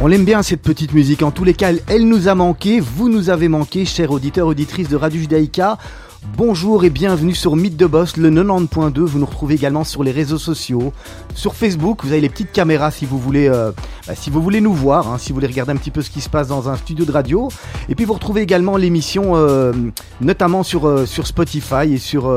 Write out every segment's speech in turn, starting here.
On l'aime bien cette petite musique, en tous les cas elle nous a manqué, vous nous avez manqué, chers auditeurs, auditrices de Radio Judaïka. Bonjour et bienvenue sur Mythe de Boss, le 90.2. Vous nous retrouvez également sur les réseaux sociaux, sur Facebook. Vous avez les petites caméras si vous voulez, euh, bah, si vous voulez nous voir, hein, si vous voulez regarder un petit peu ce qui se passe dans un studio de radio. Et puis vous retrouvez également l'émission, euh, notamment sur euh, sur Spotify et sur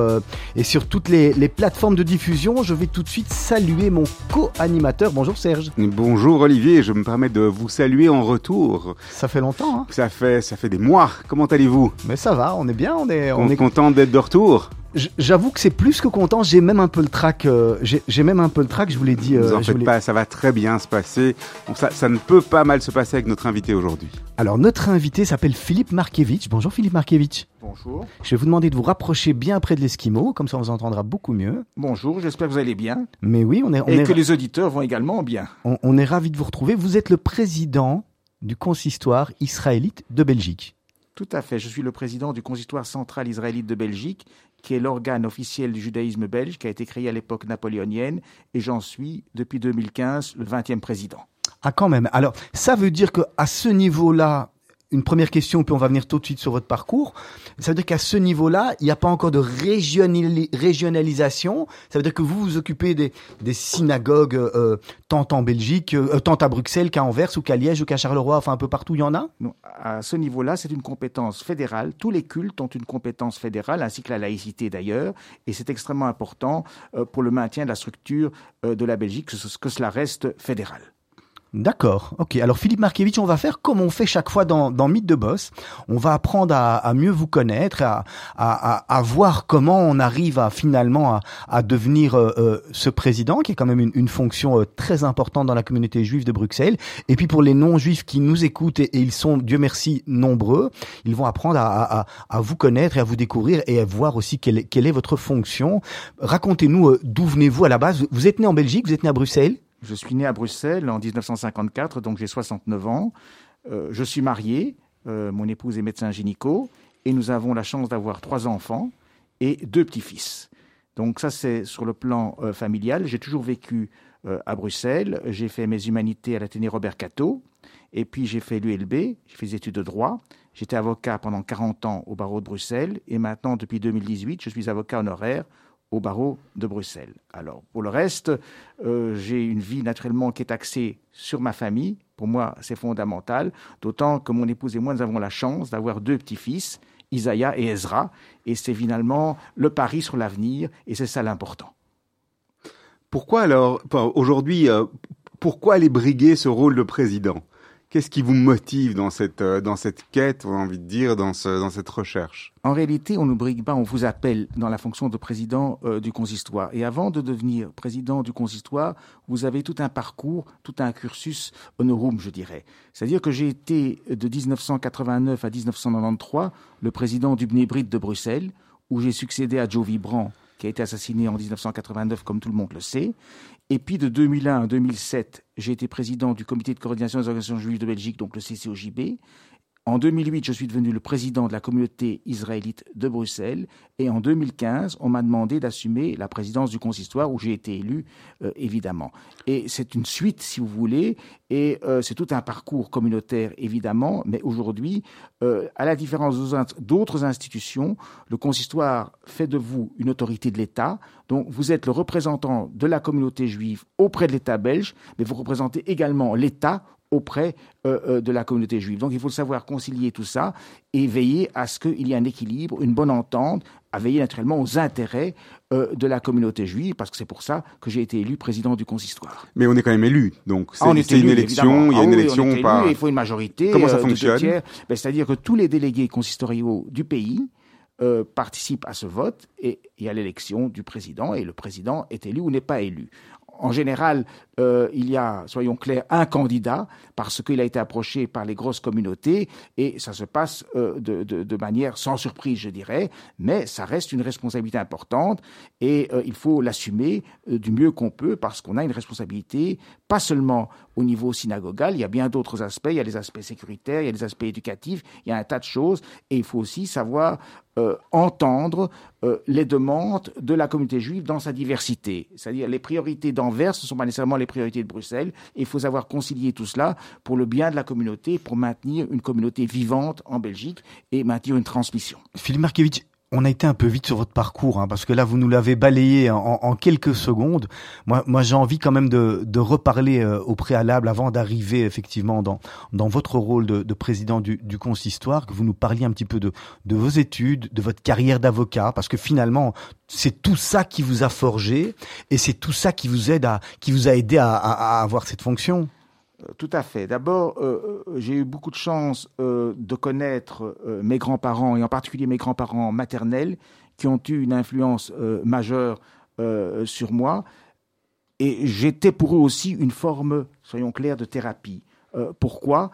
et sur toutes les, les, plateformes de diffusion. Je vais tout de suite saluer mon co-animateur. Bonjour Serge. Bonjour Olivier. Je me permets de vous saluer en retour. Ça fait longtemps. Hein ça fait ça fait des mois. Comment allez-vous? Mais ça va. On est bien. On est on, est content d'être de retour. J'avoue que c'est plus que content. J'ai même un peu le trac. Euh, j'ai même un peu le trac. Je vous l'ai dit. Euh, vous en faites pas. Ça va très bien se passer. ça, ça, ne peut pas mal se passer avec notre invité aujourd'hui. Alors notre invité s'appelle Philippe Markiewicz. Bonjour Philippe Markiewicz. Bonjour. Je vais vous demander de vous rapprocher bien près de l'Esquimau, comme ça on vous entendra beaucoup mieux. Bonjour. J'espère que vous allez bien. Mais oui, on est. On Et est... que les auditeurs vont également bien. On, on est ravi de vous retrouver. Vous êtes le président du consistoire israélite de Belgique. Tout à fait. Je suis le président du consistoire central israélite de Belgique, qui est l'organe officiel du judaïsme belge, qui a été créé à l'époque napoléonienne, et j'en suis, depuis 2015, le 20e président. Ah, quand même. Alors, ça veut dire qu'à ce niveau-là, une première question, puis on va venir tout de suite sur votre parcours. Ça veut dire qu'à ce niveau-là, il n'y a pas encore de régionalisation. Ça veut dire que vous vous occupez des, synagogues euh, tant en Belgique, euh, tant à Bruxelles qu'à Anvers ou qu'à Liège ou qu'à Charleroi, enfin un peu partout, il y en a? Non, À ce niveau-là, c'est une compétence fédérale. Tous les cultes ont une compétence fédérale, ainsi que la laïcité d'ailleurs, et c'est extrêmement important euh, pour le maintien de la structure euh, de la Belgique que, ce, que cela reste fédéral. D'accord. Ok. Alors Philippe Markiewicz, on va faire comme on fait chaque fois dans, dans Mythe de Boss. On va apprendre à, à mieux vous connaître, à, à, à, voir comment on arrive à finalement à, devenir euh, euh, ce président, qui est quand même une, une fonction euh, très importante dans la communauté juive de Bruxelles. Et puis pour les non-juifs qui nous écoutent, et, et, ils sont, Dieu merci, nombreux, ils vont apprendre à, vous connaître et à vous découvrir et à voir aussi quelle, quelle est votre fonction. Racontez-nous euh, d'où venez-vous à la base. Vous êtes né en Belgique, vous êtes né à Bruxelles? Je suis né à Bruxelles en 1954, donc j'ai 69 ans. Euh, je suis marié, euh, mon épouse est médecin gynéco, et nous avons la chance d'avoir trois enfants et deux petits-fils. Donc ça, c'est sur le plan euh, familial. J'ai toujours vécu à Bruxelles. J'ai fait mes humanités à l'Athénée Robert Cato, et puis j'ai fait l'ULB, j'ai fait des études de droit. J'étais avocat pendant 40 ans au barreau de Bruxelles, et maintenant, depuis 2018, je suis avocat honoraire au barreau de Bruxelles. Alors, pour le reste, euh, j'ai une vie naturellement qui est axée sur ma famille. Pour moi, c'est fondamental, d'autant que mon épouse et moi, nous avons la chance d'avoir deux petits-fils, Isaiah et Ezra, et c'est finalement le pari sur l'avenir, et c'est ça l'important. Pourquoi alors, aujourd'hui, euh, pourquoi aller briguer ce rôle de président? Qu'est-ce qui vous motive dans cette, euh, dans cette quête, on a envie de dire, dans, ce, dans cette recherche? En réalité, on ne pas, on vous appelle dans la fonction de président euh, du consistoire. Et avant de devenir président du consistoire, vous avez tout un parcours, tout un cursus honorum, je dirais. C'est-à-dire que j'ai été de 1989 à 1993 le président du Bnébrit de Bruxelles, où j'ai succédé à Joe Vibrant, qui a été assassiné en 1989, comme tout le monde le sait. Et puis de 2001 à 2007, j'ai été président du comité de coordination des organisations juives de Belgique, donc le CCOJB. En 2008, je suis devenu le président de la communauté israélite de Bruxelles. Et en 2015, on m'a demandé d'assumer la présidence du consistoire où j'ai été élu, euh, évidemment. Et c'est une suite, si vous voulez, et euh, c'est tout un parcours communautaire, évidemment. Mais aujourd'hui, euh, à la différence d'autres institutions, le consistoire fait de vous une autorité de l'État. Donc, vous êtes le représentant de la communauté juive auprès de l'État belge, mais vous représentez également l'État auprès euh, euh, de la communauté juive. Donc il faut savoir concilier tout ça et veiller à ce qu'il y ait un équilibre, une bonne entente, à veiller naturellement aux intérêts euh, de la communauté juive, parce que c'est pour ça que j'ai été élu président du consistoire. Mais on est quand même élu, donc c'est ah, une élu, élection, il y a ah, une oui, élection élu, par... Il faut une majorité. Comment ça euh, fonctionne ben, C'est-à-dire que tous les délégués consistoriaux du pays euh, participent à ce vote et il y a l'élection du président et le président est élu ou n'est pas élu en général, euh, il y a, soyons clairs, un candidat parce qu'il a été approché par les grosses communautés et ça se passe euh, de, manière sans surprise, je dirais, mais ça reste une responsabilité importante et euh, il faut l'assumer du mieux qu'on peut parce qu'on a une responsabilité pas seulement au niveau synagogal, il y a bien d'autres aspects, il y a les aspects sécuritaires, il y a les aspects éducatifs, il y a un tas de choses et il faut aussi savoir euh, entendre euh, les demandes de la communauté juive dans sa diversité. C'est-à-dire les priorités d'Anvers ne sont pas nécessairement les priorités de Bruxelles. il faut savoir concilier tout cela pour le bien de la communauté, pour maintenir une communauté vivante en Belgique et maintenir une transmission. Philippe Markevitch, on a été un peu vite sur votre parcours, hein, parce que là, vous nous l'avez balayé en, quelques secondes. Moi, moi j'ai envie quand même de, de reparler euh, au préalable avant d'arriver effectivement dans, dans votre rôle de, de président du, du, consistoire, que vous nous parliez un petit peu de, de vos études, de votre carrière d'avocat, parce que finalement, c'est tout ça qui vous a forgé et c'est tout ça qui vous aide à, qui vous a aidé à, à avoir cette fonction. Euh, tout à fait. D'abord, euh, euh, j'ai eu beaucoup de chance de connaître mes grands-parents, et en particulier mes grands-parents maternels, qui ont eu une influence majeure sur moi. Et j'étais pour eux aussi une forme, soyons clairs, de thérapie. pourquoi?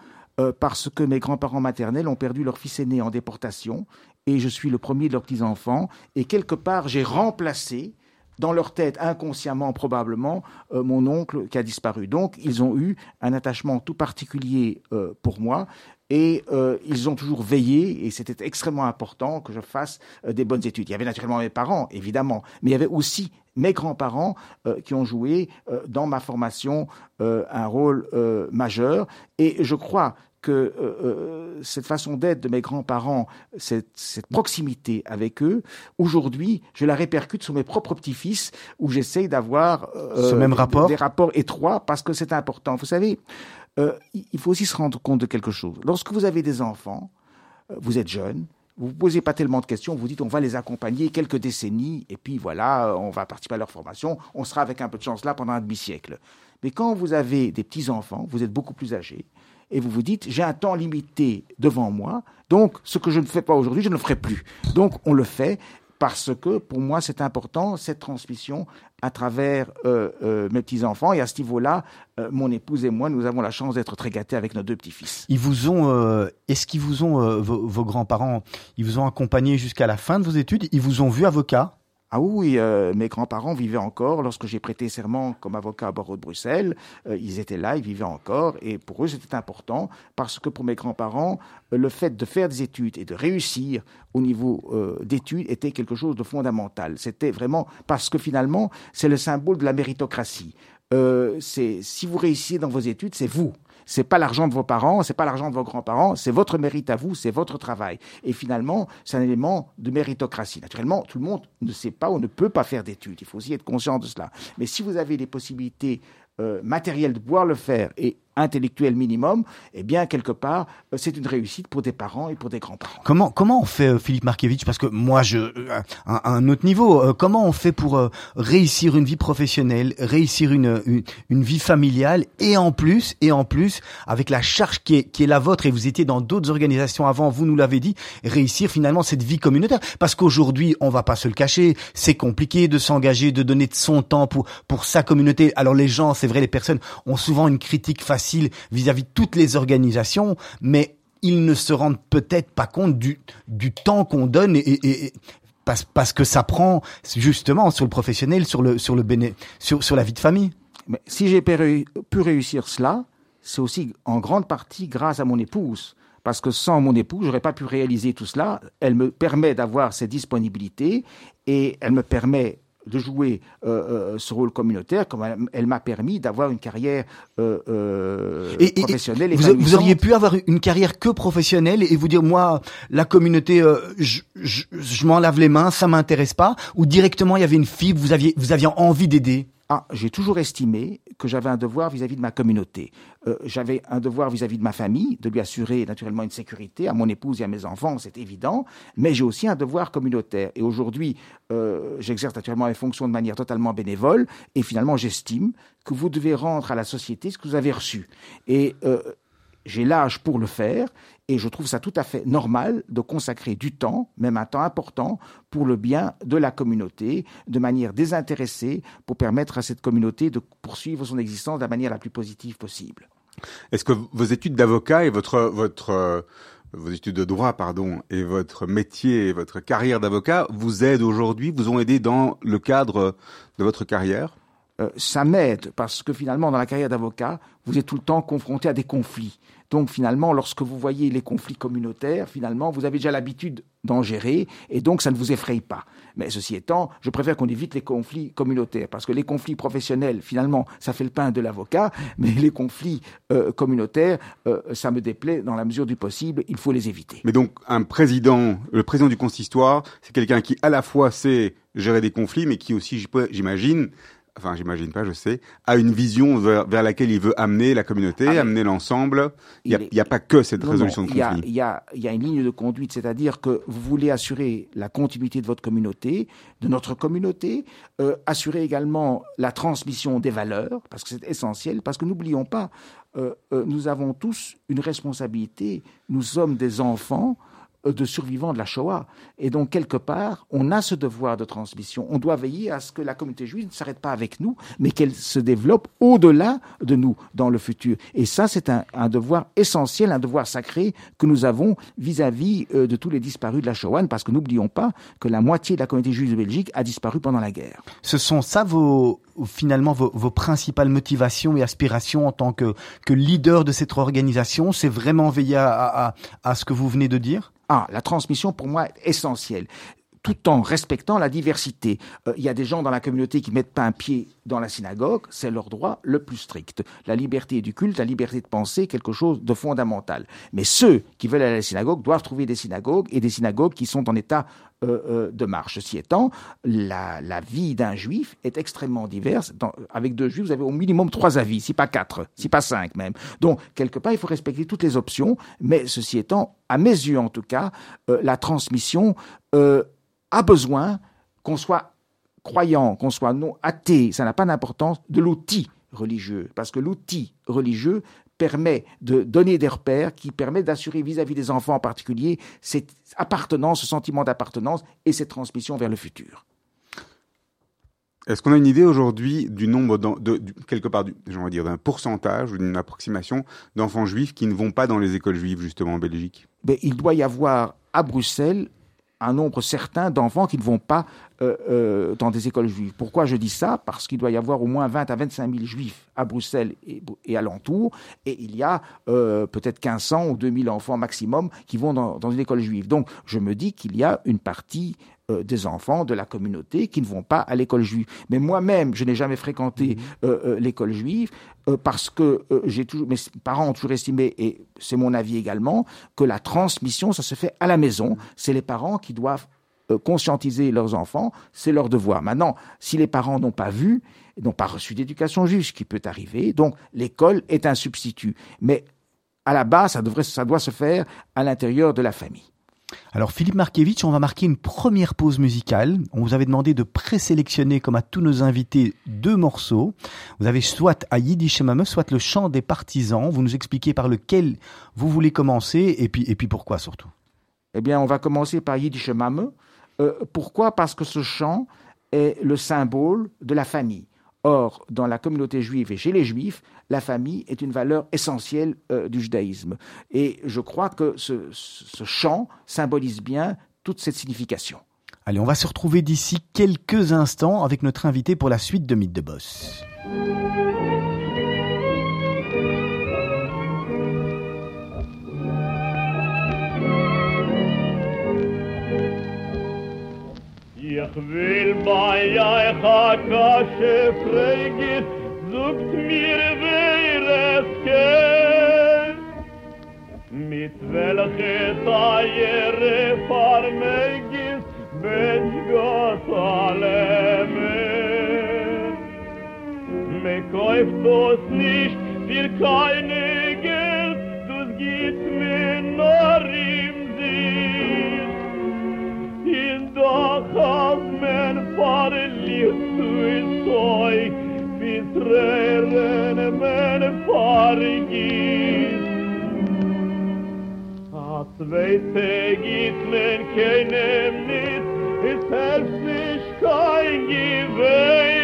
Parce que mes grands-parents maternels ont perdu leur fils aîné en déportation, et je suis le premier de leurs petits-enfants, et quelque part, j'ai remplacé dans leur tête, inconsciemment probablement, euh, mon oncle qui a disparu. Donc, ils ont eu un attachement tout particulier euh, pour moi et euh, ils ont toujours veillé, et c'était extrêmement important que je fasse des bonnes études. Il y avait naturellement mes parents, évidemment, mais il y avait aussi mes grands-parents qui ont joué dans ma formation un rôle majeur. Et je crois que euh, euh, cette façon d'être de mes grands-parents, cette, proximité avec eux, aujourd'hui, je la répercute sur mes propres petits-fils, où j'essaye d'avoir euh, même rapport des rapports étroits, parce que c'est important. Vous savez, il faut aussi se rendre compte de quelque chose. Lorsque vous avez des enfants, vous êtes jeune, vous ne posez pas tellement de questions, vous dites on va les accompagner quelques décennies, et puis voilà, on va participer à leur formation, on sera avec un peu de chance là pendant un demi-siècle. Mais quand vous avez des petits-enfants, vous êtes beaucoup plus âgés, et vous vous dites, j'ai un temps limité devant moi, donc ce que je ne fais pas aujourd'hui, je ne le ferai plus. Donc on le fait parce que pour moi c'est important cette transmission à travers euh, euh, mes petits enfants et à ce niveau-là, euh, mon épouse et moi, nous avons la chance d'être très gâtés avec nos deux petits-fils. Ils vous ont, est-ce qu'ils vous ont vos, vos grands-parents, ils vous ont accompagné jusqu'à la fin de vos études, ils vous ont vu avocat? Ah oui, euh, mes grands-parents vivaient encore lorsque j'ai prêté serment comme avocat à barreau de Bruxelles. Euh, ils étaient là, ils vivaient encore, et pour eux c'était important parce que pour mes grands-parents, euh, le fait de faire des études et de réussir au niveau d'études était quelque chose de fondamental. C'était vraiment parce que finalement c'est le symbole de la méritocratie. c'est si vous réussissez dans vos études, c'est vous c'est pas l'argent de vos parents, c'est pas l'argent de vos grands-parents, c'est votre mérite à vous, c'est votre travail. Et finalement, c'est un élément de méritocratie. Naturellement, tout le monde ne sait pas ou ne peut pas faire d'études. Il faut aussi être conscient de cela. Mais si vous avez les possibilités euh, matérielles de pouvoir le faire et intellectuel minimum, eh bien, quelque part, euh, c'est une réussite pour des parents et pour des grands-parents. Comment, comment on fait, euh, Philippe Markevitch Parce que moi, je, euh, à un autre niveau, comment on fait pour réussir une vie professionnelle, réussir une, une, vie familiale, et en plus, et en plus, avec la charge qui est, qui est la vôtre, et vous étiez dans d'autres organisations avant, vous nous l'avez dit, réussir finalement cette vie communautaire? Parce qu'aujourd'hui, on va pas se le cacher, c'est compliqué de s'engager, de donner de son temps pour, pour sa communauté. Alors les gens, c'est vrai, les personnes ont souvent une critique facile vis-à-vis de toutes les organisations, mais ils ne se rendent peut-être pas compte du, du temps qu'on donne et, parce, parce, que ça prend justement sur le professionnel, sur le sur le sur la vie de famille. Mais si j'ai pu réussir cela, c'est aussi en grande partie grâce à mon épouse. Parce que sans mon épouse, j'aurais pas pu réaliser tout cela. Elle me permet d'avoir cette disponibilité et elle me permet de jouer euh, euh, ce rôle communautaire, comme elle, m'a permis d'avoir une carrière euh, euh et, professionnelle. Et, vous, vous, auriez pu avoir une carrière que professionnelle et vous dire moi la communauté, je, je, je m'en lave les mains, ça m'intéresse pas, ou directement il y avait une fibre, vous aviez vous aviez envie d'aider? Ah, j'ai toujours estimé que j'avais un devoir vis-à-vis de ma communauté. Euh, j'avais un devoir vis-à-vis de ma famille, de lui assurer naturellement une sécurité à mon épouse et à mes enfants, c'est évident, mais j'ai aussi un devoir communautaire. Et aujourd'hui, euh, j'exerce naturellement mes fonctions de manière totalement bénévole, et finalement, j'estime que vous devez rendre à la société ce que vous avez reçu. Et euh, j'ai l'âge pour le faire et je trouve ça tout à fait normal de consacrer du temps, même un temps important, pour le bien de la communauté, de manière désintéressée, pour permettre à cette communauté de poursuivre son existence de la manière la plus positive possible. Est-ce que vos études d'avocat et votre votre euh, vos études de droit, pardon, et votre métier, et votre carrière d'avocat vous aident aujourd'hui, vous ont aidé dans le cadre de votre carrière? Euh, ça m'aide parce que finalement, dans la carrière d'avocat, vous êtes tout le temps confronté à des conflits. Donc finalement, lorsque vous voyez les conflits communautaires, finalement, vous avez déjà l'habitude d'en gérer et donc ça ne vous effraie pas. Mais ceci étant, je préfère qu'on évite les conflits communautaires parce que les conflits professionnels, finalement, ça fait le pain de l'avocat, mais les conflits euh, communautaires, euh, ça me déplaît dans la mesure du possible, il faut les éviter. Mais donc, un président, le président du consistoire, c'est quelqu'un qui à la fois sait gérer des conflits, mais qui aussi, j'imagine, enfin j'imagine pas, je sais, a une vision vers, laquelle il veut amener la communauté, ah, amener l'ensemble. Il n'y a, a, pas que cette résolution de conflit. Il y, a, il y a une ligne de conduite, c'est-à-dire que vous voulez assurer la continuité de votre communauté, de notre communauté, euh, assurer également la transmission des valeurs, parce que c'est essentiel, parce que n'oublions pas, euh, euh, nous avons tous une responsabilité, nous sommes des enfants, de survivants de la Shoah. Et donc, quelque part, on a ce devoir de transmission. On doit veiller à ce que la communauté juive ne s'arrête pas avec nous, mais qu'elle se développe au-delà de nous dans le futur. Et ça, c'est un, devoir essentiel, un devoir sacré que nous avons vis-à-vis euh, de tous les disparus de la Shoah, parce que n'oublions pas que la moitié de la communauté juive de Belgique a disparu pendant la guerre. Ce sont ça vos, finalement vos, principales motivations et aspirations en tant que, que leader de cette organisation? C'est vraiment veiller à, à ce que vous venez de dire? Ah, la transmission pour moi est essentielle tout en respectant la diversité. Euh, il y a des gens dans la communauté qui mettent pas un pied dans la synagogue, c'est leur droit le plus strict. La liberté du culte, la liberté de penser, quelque chose de fondamental. Mais ceux qui veulent aller à la synagogue doivent trouver des synagogues et des synagogues qui sont en état euh, euh, de marche. Ceci étant, la, vie d'un juif est extrêmement diverse. avec deux juifs, vous avez au minimum trois avis, si pas quatre, si pas cinq même. Donc, quelque part, il faut respecter toutes les options, mais ceci étant, à mes yeux en tout cas, la transmission a besoin qu'on soit croyant, qu'on soit non athée, ça n'a pas d'importance, de l'outil religieux. Parce que l'outil religieux permet de donner des repères, qui permet d'assurer vis-à-vis des enfants en particulier cette appartenance, ce sentiment d'appartenance et cette transmission vers le futur. Est-ce qu'on a une idée aujourd'hui du nombre, de, quelque part, dire, d'un pourcentage ou d'une approximation d'enfants juifs qui ne vont pas dans les écoles juives justement en Belgique? Ben, Il doit y avoir à Bruxelles un nombre certain d'enfants qui ne vont pas euh, euh, dans des écoles juives. Pourquoi je dis ça? Parce qu'il doit y avoir au moins 20 à 25 000 juifs à Bruxelles et, et alentour, et il y a euh, peut-être 1500 ou 2000 enfants maximum qui vont dans, dans une école juive. Donc je me dis qu'il y a une partie euh, des enfants de la communauté qui ne vont pas à l'école juive. Mais moi-même, je n'ai jamais fréquenté mhm. euh, euh, l'école juive parce que j'ai toujours, mes parents ont toujours estimé, et c'est mon avis également, que la transmission, ça se fait à la maison. Mhm. C'est les parents qui doivent conscientiser leurs enfants, c'est leur devoir. Maintenant, si les parents n'ont pas vu, n'ont pas reçu d'éducation juive, ce qui peut arriver, donc l'école est un substitut. Mais à la base, ça, devrait, ça doit se faire à l'intérieur de la famille. Alors Philippe Markiewicz, on va marquer une première pause musicale. On vous avait demandé de présélectionner, comme à tous nos invités, deux morceaux. Vous avez soit à Yiddish Mame, soit le chant des partisans. Vous nous expliquez par lequel vous voulez commencer et puis, et puis pourquoi surtout. Eh bien, on va commencer par Yiddish Mame. Euh, pourquoi? Parce que ce chant est le symbole de la famille. Or, dans la communauté juive et chez les juifs, la famille est une valeur essentielle euh, du judaïsme. Et je crois que ce, ce chant symbolise bien toute cette signification. Allez, on va se retrouver d'ici quelques instants avec notre invité pour la suite de Mythe de Boss. Will bei euch a kasche fregit, sucht mir wer es kennt. Mit welche Teiere farmegis, bench Gott alle mehr. Me kauft uns nicht für keine Geld, dus geht mir nur im Sinn. In doch als fare lì tu e soi men keinem nit es selbst kein Gewinn.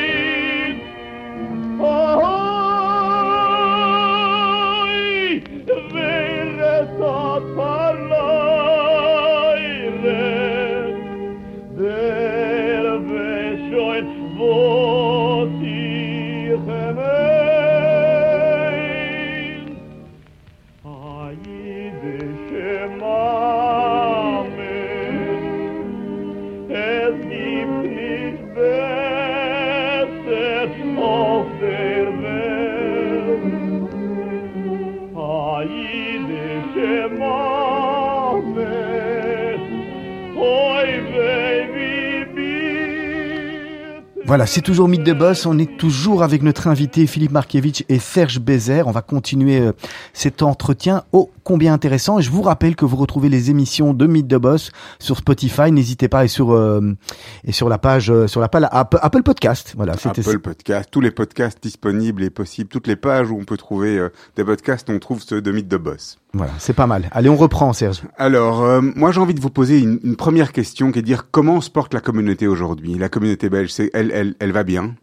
Voilà, c'est toujours Mythe de Boss. On est toujours avec notre invité Philippe Markiewicz et Serge Bézère. On va continuer euh, cet entretien ô combien intéressant. Et je vous rappelle que vous retrouvez les émissions de Mythe de Boss sur Spotify. N'hésitez pas et sur euh, et sur la page euh, sur la page Apple, Podcast. Voilà, c'était Apple Podcast, tous les podcasts disponibles et possibles, toutes les pages où on peut trouver euh, des podcasts, on trouve ceux de Mythe de Boss. voilà, c'est pas mal. Allez, on reprend, Serge. Alors, euh, moi j'ai envie de vous poser une, une première question qui est de dire comment se porte la communauté aujourd'hui La communauté belge, c'est elle, elle, elle va bien?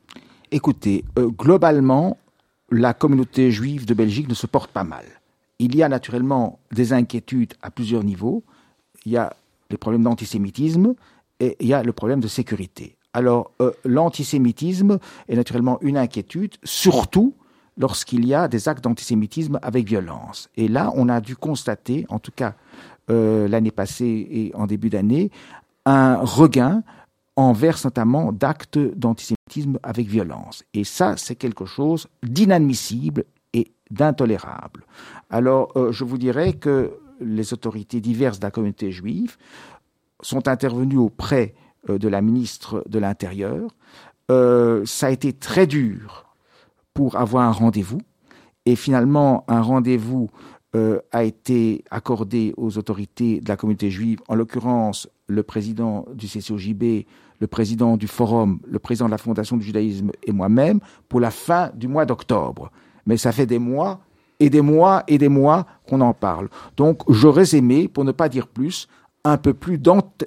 Écoutez, euh, globalement, la communauté juive de Belgique ne se porte pas mal. Il y a naturellement des inquiétudes à plusieurs niveaux. Il y a les problèmes d'antisémitisme et il y a le problème de sécurité. Alors, euh, l'antisémitisme est naturellement une inquiétude, surtout lorsqu'il y a des actes d'antisémitisme avec violence. Et là, on a dû constater, en tout cas euh, l'année passée et en début d'année, un regain envers notamment d'actes d'antisémitisme avec violence. Et ça, c'est quelque chose d'inadmissible et d'intolérable. Alors, euh, je vous dirais que les autorités diverses de la communauté juive sont intervenues auprès euh, de la ministre de l'Intérieur. Euh, ça a été très dur pour avoir un rendez-vous. Et finalement, un rendez-vous a été accordé aux autorités de la communauté juive, en l'occurrence le président du CCOJB, le président du Forum, le président de la Fondation du judaïsme et moi-même, pour la fin du mois d'octobre. Mais ça fait des mois et des mois et des mois qu'on en parle. Donc j'aurais aimé, pour ne pas dire plus, un peu plus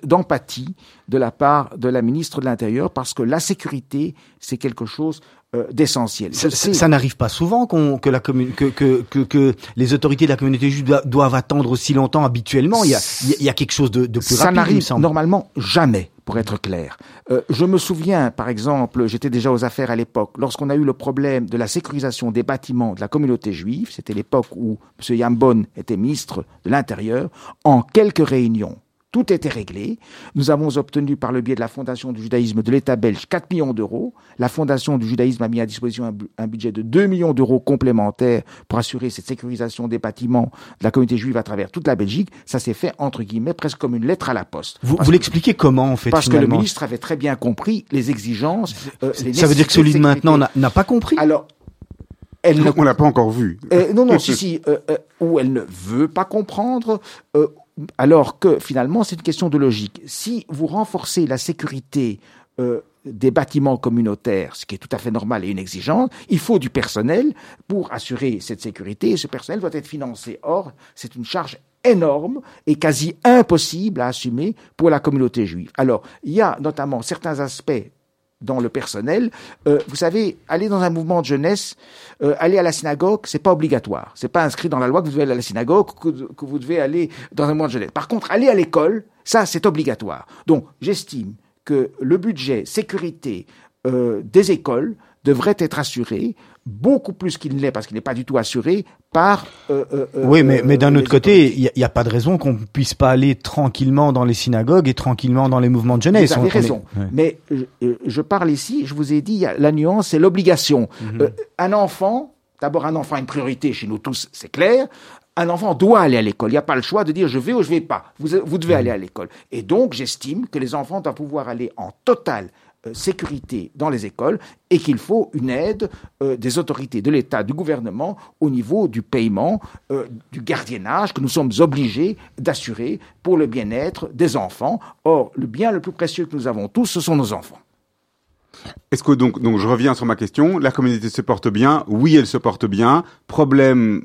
d'empathie de la part de la ministre de l'Intérieur, parce que la sécurité, c'est quelque chose euh, d'essentiel. Ça, ça n'arrive pas souvent qu'on que la commu- que, que, que, que les autorités de la communauté juive doivent, attendre aussi longtemps habituellement. Il y a, il y quelque chose de, de plus ça rapide, me n'arrive normalement jamais, pour être clair. Euh, je me souviens, par exemple, j'étais déjà aux affaires à l'époque, lorsqu'on a eu le problème de la sécurisation des bâtiments de la communauté juive, c'était l'époque où M. Yambon était ministre de l'Intérieur, en quelques réunions. Tout était réglé. Nous avons obtenu par le biais de la Fondation du judaïsme de l'État belge 4 millions d'euros. La Fondation du judaïsme a mis à disposition un, bu- un budget de 2 millions d'euros complémentaires pour assurer cette sécurisation des bâtiments de la communauté juive à travers toute la Belgique. Ça s'est fait, entre guillemets, presque comme une lettre à la poste. Vous, Parce vous que- l'expliquez comment en fait parce que le ministre avait très bien compris les exigences. euh, les Ça veut dire que celui de maintenant n'a- n'a pas compris. Alors, elle ne On l'a pas encore vu. euh, non, non, si, si, euh, euh, ou elle ne veut pas comprendre, euh, alors que finalement c'est une question de logique. Si vous renforcez la sécurité euh, des bâtiments communautaires, ce qui est tout à fait normal et une exigence, il faut du personnel pour assurer cette sécurité et ce personnel doit être financé. Or, c'est une charge énorme et quasi impossible à assumer pour la communauté juive. Alors, il y a notamment certains aspects dans le personnel. Euh, vous savez, aller dans un mouvement de jeunesse, euh, aller à la synagogue, c'est pas obligatoire. C'est pas inscrit dans la loi que vous devez aller à la synagogue, que, vous devez aller dans un mouvement de jeunesse. Par contre, aller à l'école, ça, c'est obligatoire. Donc, j'estime que le budget sécurité euh, des écoles devrait être assuré beaucoup plus qu'il ne l'est, parce qu'il n'est pas du tout assuré par. euh, euh, euh, oui, mais, mais d'un les autre côté, il n'y a, pas de raison qu'on puisse pas aller tranquillement dans les synagogues et tranquillement dans les mouvements de jeunesse. Vous On- avez on est- raison. ouais. Mais je, euh, je parle ici, je vous ai dit, la nuance, c'est l'obligation. Mhm. Euh, un enfant, d'abord un enfant a une priorité chez nous tous, c'est clair. Un enfant doit aller à l'école. Il n'y a pas le choix de dire je vais ou je vais pas. Vous, vous Mhm. devez aller à l'école. Et donc, j'estime que les enfants doivent pouvoir aller en totale euh, sécurité dans les écoles et qu'il faut une aide euh, des autorités de l'État, du gouvernement, au niveau du paiement, euh, du gardiennage que nous sommes obligés d'assurer pour le bien-être des enfants. Or, le bien le plus précieux que nous avons tous, ce sont nos enfants. Est-ce que donc, donc je reviens sur ma question. La communauté se porte bien. Oui, elle se porte bien. Problème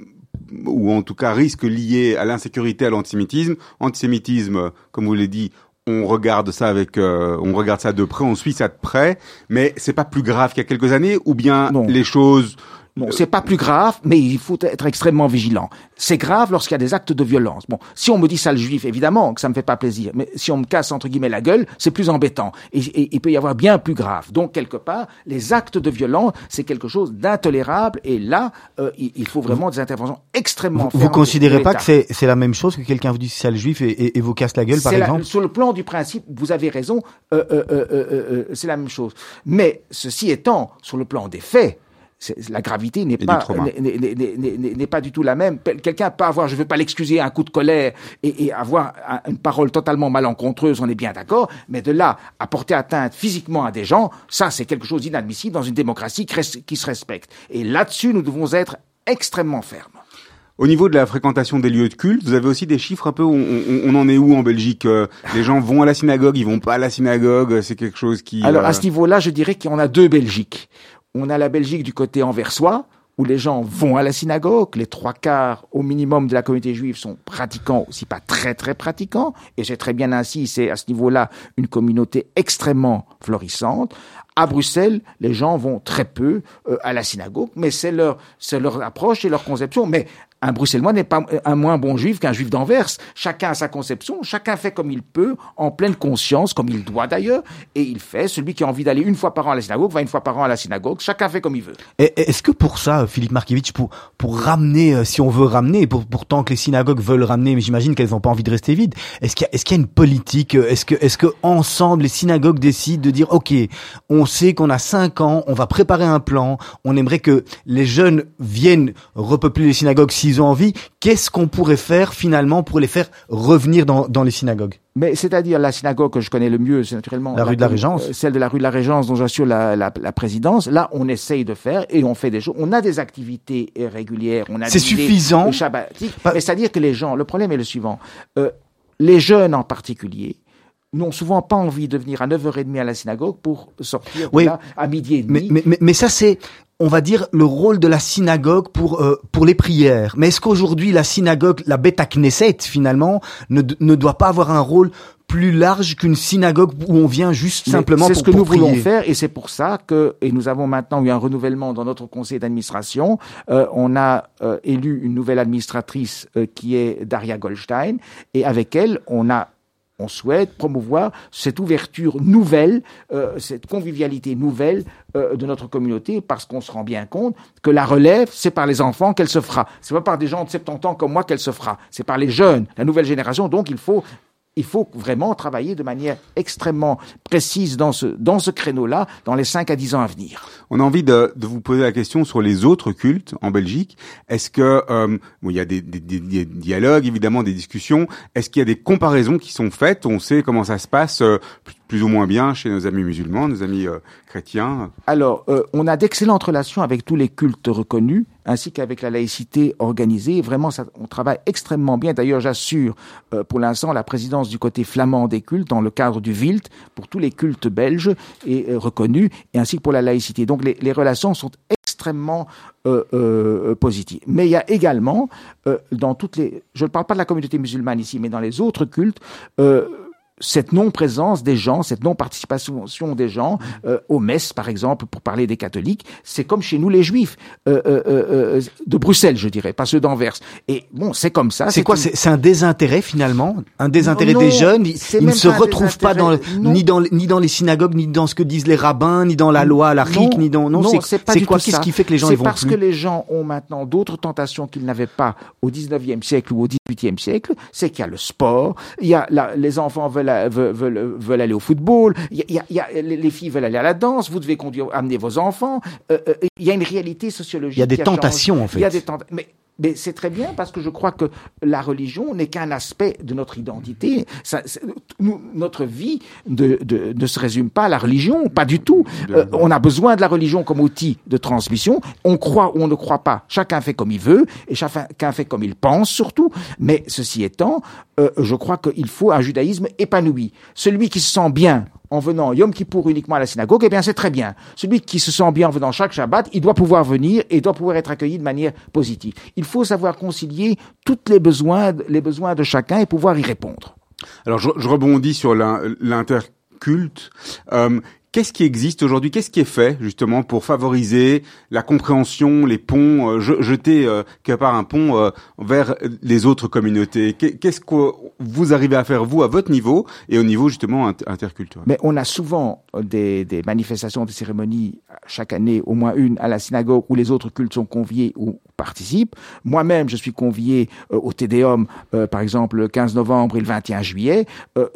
ou en tout cas risques liés à l'insécurité, à l'antisémitisme. Antisémitisme, comme vous l'avez dit, on regarde ça avec, euh, on regarde ça de près, on suit ça de près, mais c'est pas plus grave qu'il y a quelques années, ou bien Non. les choses. Non, c'est pas plus grave, mais il faut être extrêmement vigilant. C'est grave lorsqu'il y a des actes de violence. Bon, si on me dit sale juif, évidemment que ça me fait pas plaisir. Mais si on me casse entre guillemets la gueule, c'est plus embêtant. Et, et- il peut y avoir bien plus grave. Donc quelque part, les actes de violence, c'est quelque chose d'intolérable. Et là, euh, il, il faut vraiment des interventions extrêmement Vous, vous considérez pas que c'est c'est la même chose que quelqu'un vous dit sale juif et, et, et vous casse la gueule, par la- exemple sur le plan du principe, vous avez raison, euh, euh, euh, euh, c'est la même chose. Mais ceci étant, sur le plan des faits, la gravité n'est pas n'est- pas du tout la même. Quelqu'un peut avoir, je ne veux pas l'excuser, un coup de colère et, et avoir un- une parole totalement malencontreuse, on est bien d'accord, mais de là à porter atteinte physiquement à des gens, ça c'est quelque chose d'inadmissible dans une démocratie qui se respecte. Et là-dessus, nous devons être extrêmement fermes. Au niveau de la fréquentation des lieux de culte, vous avez aussi des chiffres un peu. On, on- on en est où en Belgique Euh, Les gens vont à la synagogue, ils vont pas à la synagogue. C'est quelque chose qui. Alors euh, à ce niveau-là, je dirais qu'on a deux Belgiques. On a la Belgique du côté anversois, où les gens vont à la synagogue, les trois quarts au minimum de la communauté juive sont pratiquants, aussi pas très très pratiquants, et c'est très bien ainsi, c'est à ce niveau-là une communauté extrêmement florissante. À Bruxelles, les gens vont très peu euh, à la synagogue, mais c'est leur, c'est leur approche et leur conception. Mais un Bruxellois n'est pas un moins bon juif qu'un juif d'Anvers. Chacun a sa conception, chacun fait comme il peut, en pleine conscience, comme il doit d'ailleurs, et il fait. Celui qui a envie d'aller une fois par an à la synagogue va une fois par an à la synagogue. Chacun fait comme il veut. Est-ce que pour ça, Philippe Markiewicz, pour pour ramener, euh, si on veut ramener, pour, pourtant que les synagogues veulent ramener, mais j'imagine qu'elles n'ont pas envie de rester vides. Est-ce qu'il y a, une politique euh, Est-ce que est-ce que ensemble les synagogues décident de dire, ok, on sait qu'on a cinq ans, on va préparer un plan, on aimerait que les jeunes viennent repeupler les synagogues s'ils ont envie. Qu'est-ce qu'on pourrait faire finalement pour les faire revenir dans dans les synagogues? Mais c'est-à-dire la synagogue que je connais le mieux, c'est naturellement La rue de la Régence. euh, celle de la rue de la Régence dont j'assure la, la, la présidence. Là, on essaye de faire et on fait des choses. On a des activités euh, régulières. On a C'est suffisant. Pas- Mais c'est-à-dire que les gens, le problème est le suivant. Euh, les jeunes en particulier n'ont souvent pas envie de venir à 9h30 à la synagogue pour sortir Oui. là à midi et demi. Mais, mais, mais, mais ça, c'est, on va dire, le rôle de la synagogue pour, euh, pour les prières. Mais est-ce qu'aujourd'hui, la synagogue, la Beta Knesset, finalement, ne, ne doit pas avoir un rôle plus large qu'une synagogue où on vient juste simplement C'est pour, ce que pour nous voulons faire et c'est pour ça que, et nous avons maintenant eu un renouvellement dans notre conseil d'administration, euh, on a euh, élu une nouvelle administratrice euh, qui est Daria Goldstein et avec elle, on a on souhaite promouvoir cette ouverture nouvelle, euh, cette convivialité nouvelle euh, de notre communauté, parce qu'on se rend bien compte que la relève, c'est par les enfants qu'elle se fera. C'est pas par des gens de 70 ans comme moi qu'elle se fera. C'est par les jeunes, la nouvelle génération. Donc il faut il faut vraiment travailler de manière extrêmement précise dans ce, dans ce créneau-là, dans les 5 à 10 ans à venir. On a envie de, de vous poser la question sur les autres cultes en Belgique. Est-ce que euh, bon, il y a des, des- des- dialogues, évidemment, des discussions. Est-ce qu'il y a des comparaisons qui sont faites? On sait comment ça se passe euh, plus- ou moins bien chez nos amis musulmans, nos amis euh, chrétiens. Alors, euh, on a d'excellentes relations avec tous les cultes reconnus, ainsi qu'avec la laïcité organisée. Vraiment, ça, on travaille extrêmement bien. D'ailleurs, j'assure euh, pour l'instant la présidence du côté flamand des cultes dans le cadre du VILT pour tous les cultes belges et euh, reconnus, et ainsi que pour la laïcité. Donc, les, les relations sont extrêmement euh, euh, positives. Mais il y a également, euh, dans toutes les... Je ne parle pas de la communauté musulmane ici, mais dans les autres cultes, euh, cette non-présence des gens, cette non-participation des gens euh, aux messes, par exemple, pour parler des catholiques, c'est comme chez nous les juifs euh, euh, euh, de Bruxelles, je dirais, pas ceux d'Anvers. Et bon, c'est comme ça. C'est quoi une- C'est c'est un désintérêt finalement, un désintérêt Non, des jeunes? Ils, c'est ils ne se retrouvent pas dans, le- non. ni dans les- ni dans les synagogues, ni dans ce que disent les rabbins, ni dans la loi, la RIC, ni dans non. c'est pas c'est quoi Qu'est-ce qui fait que les gens C'est ils vont parce plus? que les gens ont maintenant d'autres tentations qu'ils n'avaient pas au 19e siècle ou au 18e siècle. C'est qu'il y a le sport, il y a la- les enfants veulent, a- veulent, veulent, veulent aller au football, il y a, il y a- les les filles veulent aller à la danse, vous devez conduire, amener vos enfants. Euh, euh, il y a une réalité sociologique. Il y a des changé. tentations, en fait. Il y a des tenta- mais c'est très bien parce que je crois que la religion n'est qu'un aspect de notre identité. Ça, c'est- nous- notre vie de- de- ne se résume pas à la religion, pas du tout. Euh, on a besoin de la religion comme outil de transmission. On croit ou on ne croit pas. Chacun fait comme il veut et chacun fait comme il pense surtout. Mais ceci étant, euh, je crois qu'il faut un judaïsme épanoui. Celui qui se sent bien en venant Yom Kippour uniquement à la synagogue, eh bien c'est très bien. Celui qui se sent bien en venant chaque Shabbat, il doit pouvoir venir et doit pouvoir être accueilli de manière positive. Il faut savoir concilier tous les besoins, les besoins de chacun et pouvoir y répondre. Alors je, rebondis sur l'in- l'interculte. Euh, Qu'est-ce qui existe aujourd'hui? Qu'est-ce qui est fait justement pour favoriser la compréhension, les ponts, euh, je- jeter euh, quelque part un pont euh, vers les autres communautés? Qu'est- Qu'est-ce que vous arrivez à faire vous à votre niveau et au niveau justement inter- interculturel? Mais on a souvent euh, des, des manifestations, des cérémonies chaque année, au moins une à la synagogue où les autres cultes sont conviés ou participent. Moi-même, je suis convié euh, au Tédéum, euh, par exemple, le 15 novembre et le 21 juillet.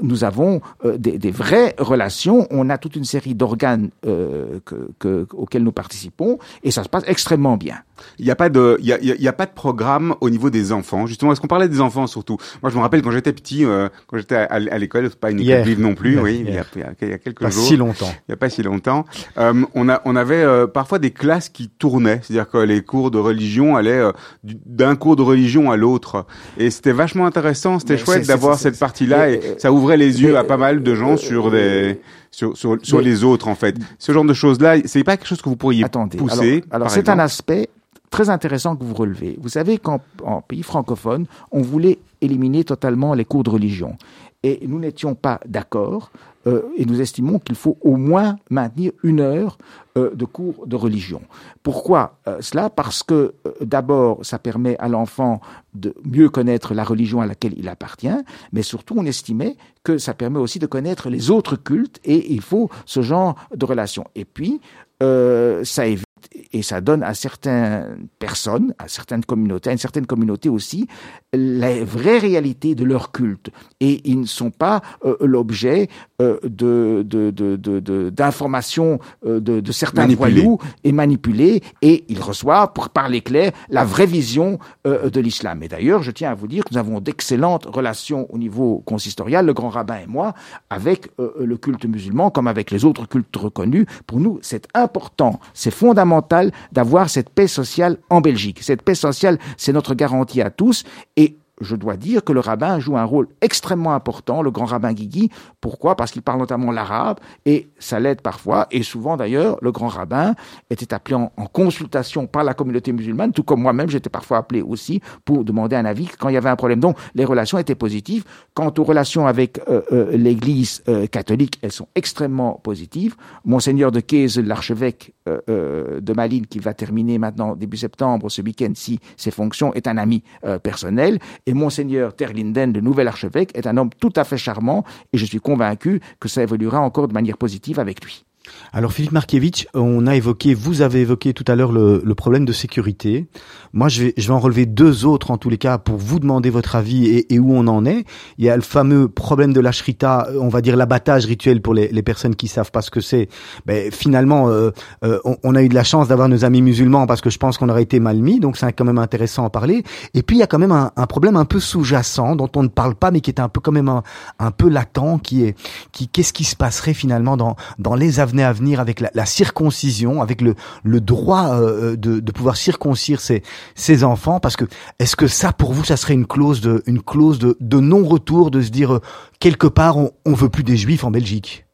Nous avons des, des vraies relations. On a toute une série d'organes euh, que, que- auxquels nous participons et ça se passe extrêmement bien. Il n'y a pas de, il y a, il y pas de programme au niveau des enfants. Justement, est-ce qu'on parlait des enfants surtout? Moi, je me rappelle quand j'étais petit, euh, quand j'étais à, à l'école, c'est pas une école juive non plus, oui, il y, a, hier. il y a- il y a quelques Pas jours. si longtemps. Il n'y a pas si longtemps. Euh, on, a, on avait euh, parfois des classes qui tournaient, c'est-à-dire que les cours de religion allaient euh, du- d'un cours de religion à l'autre. Et c'était vachement intéressant, c'était chouette d'avoir cette partie-là et ça ouvrait les yeux mais, à pas mal de gens euh, sur des sur sur, sur mais- les autres en fait. Ce genre de choses-là, c'est pas quelque chose que vous pourriez Attendez. pousser. alors, alors c'est un aspect très intéressant que vous relevez. Vous savez qu'en en pays francophone, on voulait éliminer totalement les cours de religion. Et nous n'étions pas d'accord euh, et nous estimons qu'il faut au moins maintenir une heure euh, de cours de religion. Pourquoi euh, cela? Parce que d'abord, ça permet à l'enfant de mieux connaître la religion à laquelle il appartient, mais surtout on estimait que ça permet aussi de connaître les autres cultes et il faut ce genre de relation. Et puis, ça évite et ça donne à certaines personnes, à certaines communautés, à une certaine communauté aussi, la vraie réalité de leur culte. Et ils ne sont pas euh, l'objet euh, de, de, de, de, de- d'informations euh, de, de certains voyous et manipulés, et ils reçoivent, pour parler clair, la vraie vision euh, de l'islam. Et d'ailleurs, je tiens à vous dire que nous avons d'excellentes relations au niveau consistorial, le grand rabbin et moi, avec le culte musulman, comme avec les autres cultes reconnus. Pour nous, c'est important, c'est fondamental d'avoir cette paix sociale en Belgique. Cette paix sociale, c'est notre garantie à tous, et je dois dire que le rabbin joue un rôle extrêmement important, le grand rabbin Guigui. Pourquoi? Parce qu'il parle notamment l'arabe et ça l'aide parfois. Et souvent d'ailleurs, le grand rabbin était appelé en, consultation par la communauté musulmane, tout comme moi-même, j'étais parfois appelé aussi pour demander un avis quand il y avait un problème. Donc les relations étaient positives. Quant aux relations avec euh, euh, l'Église euh, catholique, elles sont extrêmement positives. Monseigneur de Keyes, l'archevêque euh, euh, de Malines, qui va terminer maintenant début septembre, ce week-end, si ses fonctions, est un ami euh, personnel. Et Monseigneur Terlinden, le nouvel archevêque, est un homme tout à fait charmant et je suis convaincu que ça évoluera encore de manière positive avec lui. Alors Philippe Markiewicz, on a évoqué, vous avez évoqué tout à l'heure le, le problème de sécurité. Moi, je vais, je vais en relever deux autres en tous les cas pour vous demander votre avis et, et où on en est. Il y a le fameux problème de la shrita, on va dire l'abattage rituel pour les, les personnes qui savent pas ce que c'est. Ben, finalement, euh, euh, on, on a eu de la chance d'avoir nos amis musulmans parce que je pense qu'on aurait été mal mis, donc c'est quand même intéressant à parler. Et puis il y a quand même un, un problème un peu sous-jacent dont on ne parle pas, mais qui est un peu quand même un, un peu latent, qui est, qui qu'est-ce qui se passerait finalement dans dans les années à venir avec la, la circoncision, avec le le droit euh, de, de pouvoir circoncire ses ses enfants, parce que est-ce que ça pour vous ça serait une clause de une clause de, de non-retour, de se dire euh, quelque part on on veut plus des juifs en Belgique?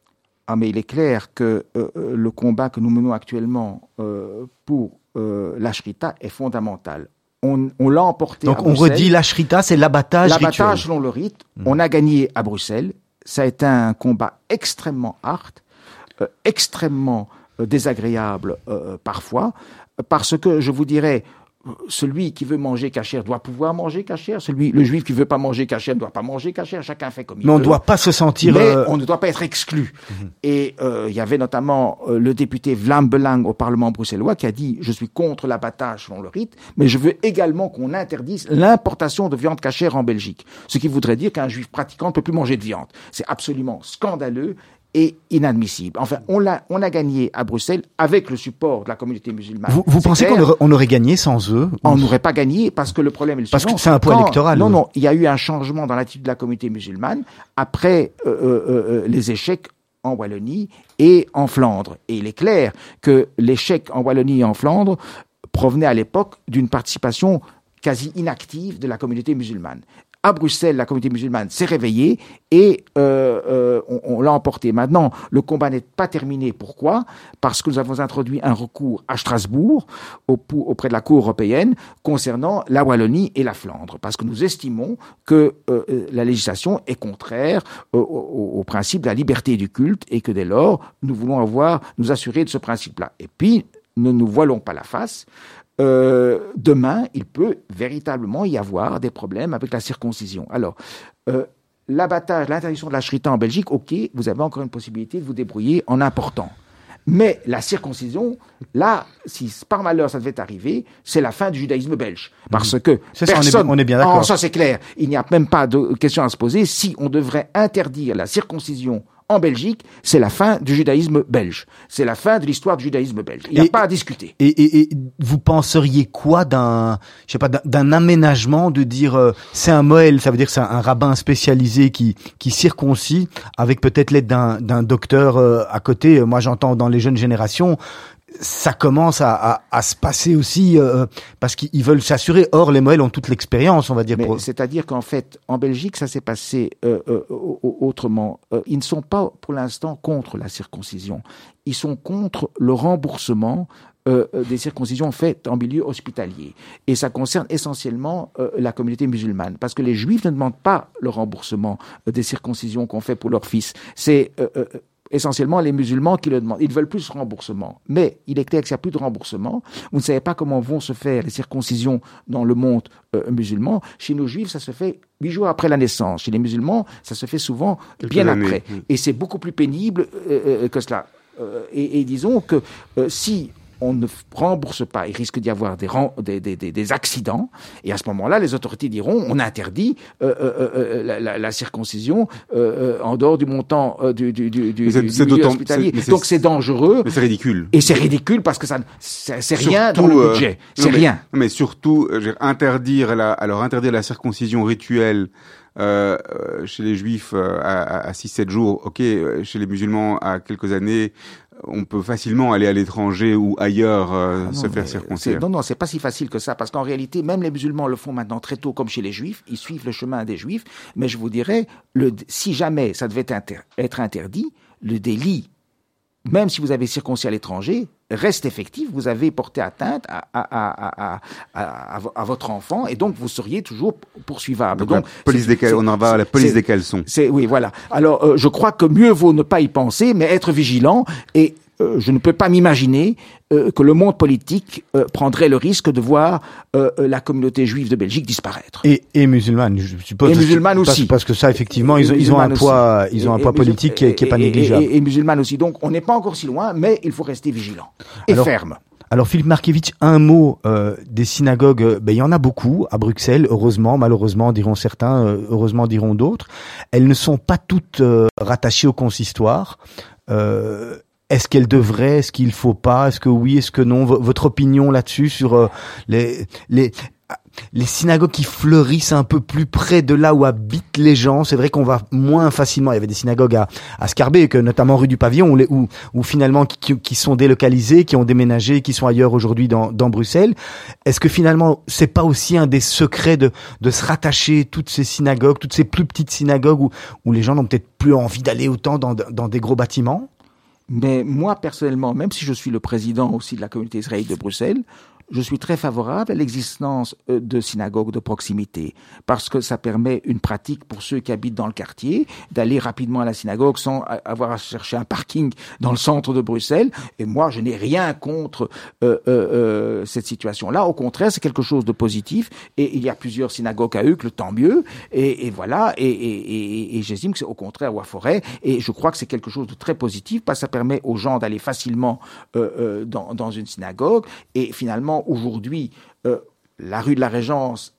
Ah, mais il est clair que euh, euh, le combat que nous menons actuellement euh, pour euh, la Shrita est fondamental. On, on l'a emporté Donc à on Bruxelles. redit la shrita, c'est l'abattage. L'abattage selon le rite, on a gagné à Bruxelles. Ça a été un combat extrêmement hard, euh, extrêmement euh, désagréable euh, parfois, parce que je vous dirais, euh, celui qui veut manger cachère doit pouvoir manger cachère, celui, le juif qui veut pas manger cachère ne doit pas manger cachère, chacun fait comme il Mais on veut. ne doit pas se sentir. Mais euh, on ne doit pas être exclu. Et euh, il y avait notamment euh, le député Vlam Belang au Parlement bruxellois qui a dit je suis contre l'abattage selon le rite, mais je veux également qu'on interdise l'importation de viande cachère en Belgique. Ce qui voudrait dire qu'un juif pratiquant ne peut plus manger de viande. C'est absolument scandaleux et inadmissible. Enfin, on l'a, on a gagné à Bruxelles avec le support de la communauté musulmane. vous pensez qu'on aurait, on aurait gagné sans eux On n'aurait pas gagné parce que le problème est le Parce suivant. que c'est un poids électoral. Non, non, il y a eu un changement dans l'attitude de la communauté musulmane après euh, euh, euh, les échecs en Wallonie et en Flandre. Et il est clair que l'échec en Wallonie et en Flandre provenait à l'époque d'une participation quasi inactive de la communauté musulmane. À Bruxelles, la communauté musulmane s'est réveillée et euh, euh, on, l'a emporté. Maintenant, le combat n'est pas terminé. Pourquoi? Parce que nous avons introduit un recours à Strasbourg auprès de la Cour européenne concernant la Wallonie et la Flandre, parce que nous estimons que euh, la législation est contraire au, au- au principe de la liberté du culte et que dès lors, nous voulons avoir nous assurer de ce principe-là. Et puis, ne nous voilons pas la face. Euh, demain, il peut véritablement y avoir des problèmes avec la circoncision. Alors, euh, l'abattage, l'interdiction de la shrita en Belgique, ok, vous avez encore une possibilité de vous débrouiller en important. Mais la circoncision, là, si par malheur ça devait arriver, c'est la fin du judaïsme belge. Parce que Ça, ça, on est- personne, on est bien d'accord. Oh, ça c'est clair. Il n'y a même pas de question à se poser. Si on devrait interdire la circoncision en Belgique, c'est la fin du judaïsme belge. C'est la fin de l'histoire du judaïsme belge. Il n'y a pas à discuter. Et, et, et vous penseriez quoi d'un, je sais pas, d'un- aménagement de dire euh, c'est un Moël, ça veut dire c'est un, un rabbin spécialisé qui qui circoncis avec peut-être l'aide d'un d'un docteur euh, à côté. Moi, j'entends dans les jeunes générations. Ça commence à, à, à se passer aussi euh, parce qu'ils veulent s'assurer. Or, les Moëls ont toute l'expérience, on va dire. Pour- c'est-à-dire qu'en fait, en Belgique, ça s'est passé euh, euh, au- au- autrement. Euh, ils ne sont pas, pour l'instant, contre la circoncision. Ils sont contre le remboursement euh, des circoncisions faites en milieu hospitalier. Et ça concerne essentiellement euh, la communauté musulmane. Parce que les juifs ne demandent pas le remboursement des circoncisions qu'on fait pour leurs fils. C'est euh, euh, essentiellement les musulmans qui le demandent. Ils veulent plus ce remboursement. Mais il est clair qu'il n'y a plus de remboursement. Vous ne savez pas comment vont se faire les circoncisions dans le monde euh, musulman. Chez nos juifs, ça se fait huit jours après la naissance. Chez les musulmans, ça se fait souvent bien après. oui. Et c'est beaucoup plus pénible euh, euh, que cela. Euh, et, et disons que si on ne rembourse pas, il risque d'y avoir des, des, des, des, accidents. Et à ce moment-là, les autorités diront on interdit euh, euh, euh, la, la, la circoncision euh, euh, en dehors du montant euh, du, du, du, du, milieu hospitalier. Donc c'est dangereux Mais c'est ridicule. et c'est ridicule parce que ça, c'est rien dans le euh, budget. C'est rien. non, Mais surtout, euh, interdire la, alors interdire la circoncision rituelle euh, euh, chez les juifs euh, à, à 6-7 jours, ok, euh, chez les musulmans à quelques années, on peut facilement aller à l'étranger ou ailleurs euh, Ah non, se faire circoncire. Non, non, c'est pas si facile que ça, parce qu'en réalité, même les musulmans le font maintenant très tôt, comme chez les juifs. Ils suivent le chemin des juifs. Mais je vous dirais, le, si jamais ça devait inter- être interdit, le délit, même si vous avez circoncis à l'étranger, reste effectif. Vous avez porté atteinte à, à, à, à, à, à vo- à votre enfant, et donc vous seriez toujours poursuivable. Donc, la police des on en va à la police des caleçons. c'est oui, voilà. Alors, euh, je crois que mieux vaut ne pas y penser, mais être vigilant. Et je ne peux pas m'imaginer euh, que le monde politique euh, prendrait le risque de voir euh, euh, la communauté juive de Belgique disparaître. Et, et musulmane, je suppose. Et musulmane aussi. Parce que ça, effectivement, ils, ont- ils ont un poids, ils ont un Et- poids politique qui est, qui est pas négligeable. Et, musulmane aussi. Donc, on n'est pas encore si loin, mais il faut rester vigilant et Alors, ferme. Alors Philippe Markevitch, un mot euh, des synagogues, euh, ben, il y en a beaucoup à Bruxelles, heureusement, malheureusement diront certains, euh, heureusement diront d'autres. Elles ne sont pas toutes euh, rattachées au consistoire. Euh, est-ce qu'elles devraient, est-ce qu'il faut pas, est-ce que oui, est-ce que non Votre opinion là-dessus sur euh, les, les, les synagogues qui fleurissent un peu plus près de là où habitent les gens, c'est vrai qu'on va moins facilement. Il y avait des synagogues à, à Scarbeck, notamment rue du Pavillon, où, où, où finalement qui, qui- sont délocalisés, qui ont déménagé, qui sont ailleurs aujourd'hui dans, dans Bruxelles. Est-ce que finalement c'est pas aussi un des secrets de, de se rattacher toutes ces synagogues, toutes ces plus petites synagogues où, où les gens n'ont peut-être plus envie d'aller autant dans, dans des gros bâtiments? Mais moi, personnellement, même si je suis le président aussi de la communauté israélite de Bruxelles, je suis très favorable à l'existence euh, de synagogues de proximité parce que ça permet une pratique pour ceux qui habitent dans le quartier d'aller rapidement à la synagogue sans avoir à chercher un parking dans le centre de Bruxelles. Et moi, je n'ai rien contre euh, euh, euh, cette situation-là. Au contraire, c'est quelque chose de positif. Et il y a plusieurs synagogues à Uccle, tant mieux. Et, voilà. Et, et, j'estime que c'est au contraire ou à Forêt. Et je crois que c'est quelque chose de très positif parce que ça permet aux gens d'aller facilement euh, dans, dans une synagogue. Et finalement, aujourd'hui, euh, la rue de la Régence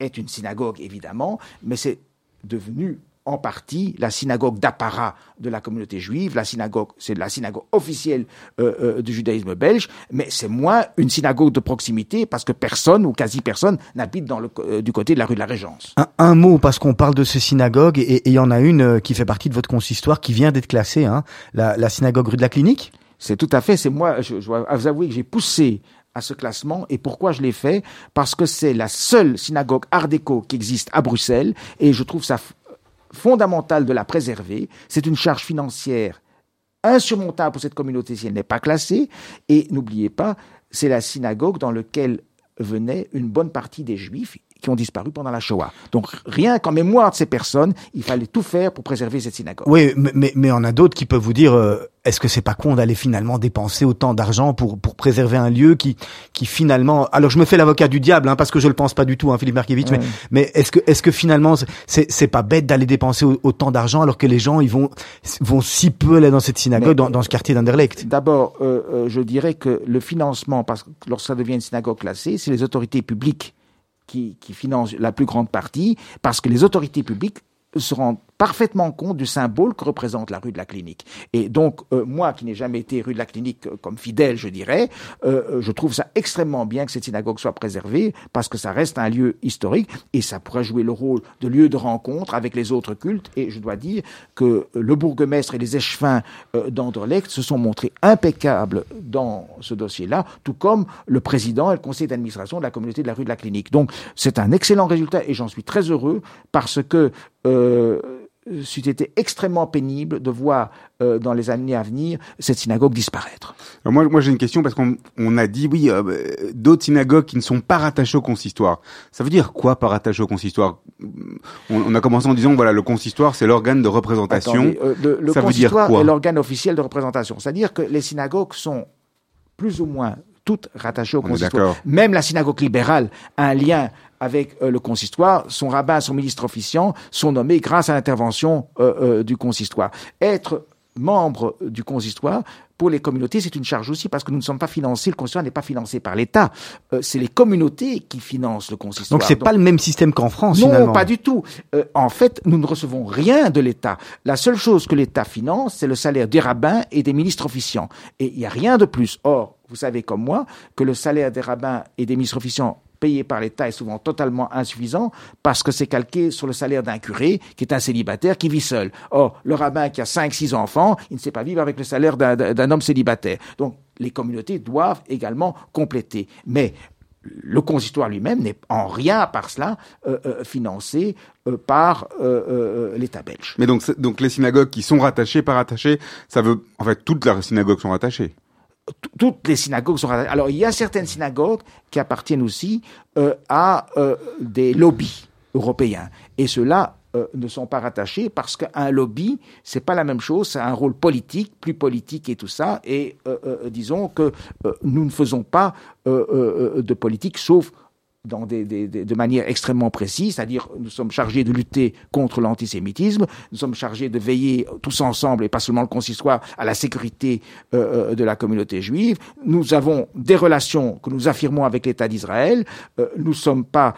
est une synagogue, évidemment, mais c'est devenu en partie la synagogue d'apparat de la communauté juive. La synagogue, c'est la synagogue officielle euh, euh, du judaïsme belge, mais c'est moins une synagogue de proximité parce que personne ou quasi personne n'habite dans le, euh, du côté de la rue de la Régence. un, un mot, parce qu'on parle de ces synagogues, et il y en a une qui fait partie de votre consistoire, qui vient d'être classée, hein, la, la synagogue rue de la Clinique? C'est tout à fait, c'est moi, je, je dois vous avouer que j'ai poussé à ce classement. Et pourquoi je l'ai fait? Parce que c'est la seule synagogue art déco qui existe à Bruxelles et je trouve ça fondamental de la préserver. C'est une charge financière insurmontable pour cette communauté si elle n'est pas classée. Et n'oubliez pas, c'est la synagogue dans laquelle venait une bonne partie des juifs qui ont disparu pendant la Shoah. Donc rien qu'en mémoire de ces personnes, il fallait tout faire pour préserver cette synagogue. Oui, mais, mais, mais on a d'autres qui peuvent vous dire, euh, est-ce que c'est pas con d'aller finalement dépenser autant d'argent pour, pour préserver un lieu qui, qui finalement, alors je me fais l'avocat du diable, hein, parce que je le pense pas du tout, hein, Philippe Markiewicz, mais, mais est-ce que, est-ce que finalement, c'est, c'est pas bête d'aller dépenser au- autant d'argent alors que les gens, ils vont, vont si peu aller dans cette synagogue, Mais- dans, dans ce quartier d'Anderlecht? D'abord, euh, euh, je dirais que le financement, parce que lorsque ça devient une synagogue classée, c'est les autorités publiques qui, qui financent la plus grande partie, parce que les autorités publiques se rendent parfaitement compte du symbole que représente la rue de la Clinique. Et donc, euh, moi qui n'ai jamais été rue de la Clinique euh, comme fidèle, je dirais, euh, euh, je trouve ça extrêmement bien que cette synagogue soit préservée, parce que ça reste un lieu historique, et ça pourrait jouer le rôle de lieu de rencontre avec les autres cultes. Et je dois dire que euh, le bourgmestre et les échevins d'Anderlecht se sont montrés impeccables dans ce dossier-là, tout comme le président et le conseil d'administration de la communauté de la rue de la Clinique. Donc, c'est un excellent résultat, et j'en suis très heureux, parce que euh, c'eût été extrêmement pénible de voir euh, dans les années à venir cette synagogue disparaître. Alors moi, moi j'ai une question parce qu'on on a dit oui euh, euh, d'autres synagogues qui ne sont pas rattachées au consistoire. Ça veut dire quoi pas rattaché au consistoire? On, on a commencé en disant voilà le consistoire c'est l'organe de représentation. Attendez, euh, le, le ça veut dire consistoire quoi? est l'organe officiel de représentation. C'est-à-dire que les synagogues sont plus ou moins toutes rattachées au On consistoire. Même la synagogue libérale a un lien avec euh, le consistoire. Son rabbin, son ministre officiant sont nommés grâce à l'intervention euh, euh, du consistoire. Être membre du consistoire, pour les communautés, c'est une charge aussi parce que nous ne sommes pas financés, le consistoire n'est pas financé par l'État. Euh, c'est les communautés qui financent le consistoire. Donc c'est pas le même système qu'en France, Non, finalement. pas du tout. Euh, en fait, nous ne recevons rien de l'État. La seule chose que l'État finance, c'est le salaire des rabbins et des ministres officiants. Et il n'y a rien de plus. Or, vous savez comme moi que le salaire des rabbins et des ministres officiants payé par l'État est souvent totalement insuffisant parce que c'est calqué sur le salaire d'un curé qui est un célibataire qui vit seul. Or, le rabbin qui a cinq, six enfants, il ne sait pas vivre avec le salaire d'un- homme célibataire. Donc, les communautés doivent également compléter. Mais le consistoire lui-même n'est en rien, à part cela, euh, euh, financé euh, par euh, l'État belge. Mais donc donc les synagogues qui sont rattachées pas rattachées, ça veut en fait toutes les synagogues sont rattachées. Toutes les synagogues sont rattachées. Alors, il y a certaines synagogues qui appartiennent aussi euh, à euh, des lobbies européens. Et ceux-là euh, ne sont pas rattachés parce qu'un lobby, c'est pas la même chose, c'est un rôle politique, plus politique et tout ça. Et disons que nous ne faisons pas de politique, sauf de manière extrêmement précise, c'est-à-dire nous sommes chargés de lutter contre l'antisémitisme, nous sommes chargés de veiller tous ensemble, et pas seulement le consistoire, à la sécurité euh, euh, de la communauté juive. Nous avons des relations que nous affirmons avec l'État d'Israël. Euh, nous ne sommes pas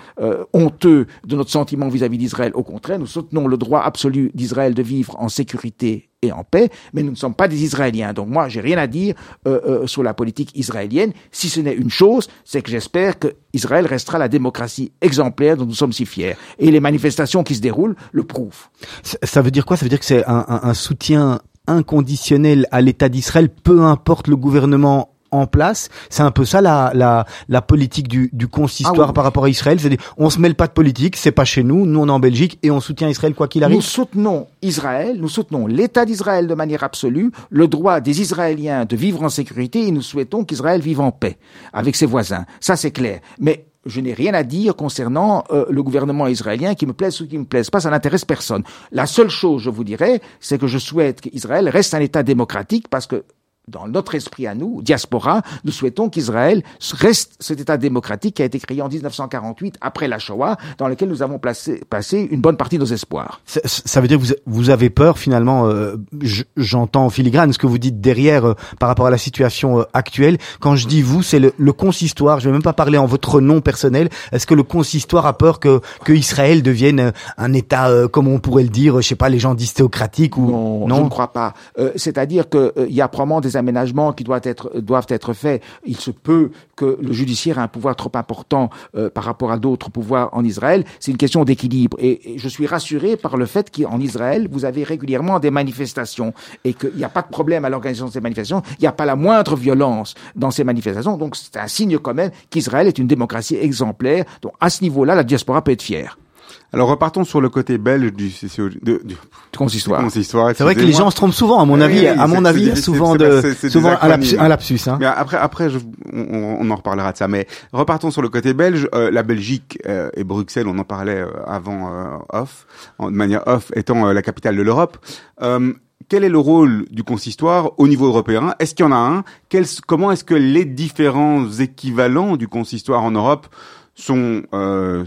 honteux de notre sentiment vis-à-vis d'Israël. Au contraire, nous soutenons le droit absolu d'Israël de vivre en sécurité et en paix, mais nous ne sommes pas des Israéliens. Donc moi, j'ai rien à dire euh, euh, sur la politique israélienne, si ce n'est une chose, c'est que j'espère que Israël restera la démocratie exemplaire dont nous sommes si fiers. Et les manifestations qui se déroulent le prouvent. Ça- veut dire quoi? Ça veut dire que c'est un soutien inconditionnel à l'État d'Israël, peu importe le gouvernement en place. C'est un peu ça la, la, la politique du, du consistoire Ah oui. par rapport à Israël. C'est-à-dire, on se mêle pas de politique, c'est pas chez nous, nous on est en Belgique et on soutient Israël quoi qu'il Nous arrive. soutenons Israël, nous soutenons l'État d'Israël de manière absolue, le droit des Israéliens de vivre en sécurité et nous souhaitons qu'Israël vive en paix avec ses voisins. Ça, c'est clair. Mais je n'ai rien à dire concernant euh, le gouvernement israélien qui me plaise ou qui me plaise pas, ça n'intéresse personne. La seule chose, je vous dirais, c'est que je souhaite qu'Israël reste un État démocratique parce que dans notre esprit à nous, diaspora, nous souhaitons qu'Israël reste cet État démocratique qui a été créé en 1948 après la Shoah, dans lequel nous avons placé, passé une bonne partie de nos espoirs. Ça, ça veut dire que vous, vous avez peur finalement. euh, J'entends en filigrane ce que vous dites derrière euh, par rapport à la situation euh, actuelle. Quand je dis vous, c'est le, le consistoire. Je vais même pas parler en votre nom personnel. Est-ce que le consistoire a peur que que Israël devienne euh, un État, euh, comme on pourrait le dire, je sais pas, les gens disent théocratique ou Non, je ne crois pas. Euh, C'est-à-dire qu'il y a probablement des des aménagements qui doivent être, faits. Il se peut que le judiciaire ait un pouvoir trop important euh, par rapport à d'autres pouvoirs en Israël. C'est une question d'équilibre. Et, et je suis rassuré par le fait qu'en Israël, vous avez régulièrement des manifestations et qu'il n'y a pas de problème à l'organisation de ces manifestations. Il n'y a pas la moindre violence dans ces manifestations. Donc c'est un signe quand même qu'Israël est une démocratie exemplaire. Donc à ce niveau-là, la diaspora peut être fière. Alors repartons sur le côté belge du CCO, de- du Consistoire. consistoire. C'est vrai que les gens se trompent souvent, à mon avis, oui, à mon avis, souvent de, souvent un, lapsus, acronymes. un lapsus, hein. Mais après, après, je- on, on en reparlera de ça. Mais repartons sur le côté belge. Euh, la Belgique euh, et Bruxelles, on en parlait euh, avant euh, off, en, de manière off, étant euh, la capitale de l'Europe. Euh, quel est le rôle du consistoire au niveau européen? Est-ce qu'il y en a un? Quels- Comment est-ce que les différents équivalents du consistoire en Europe sont euh,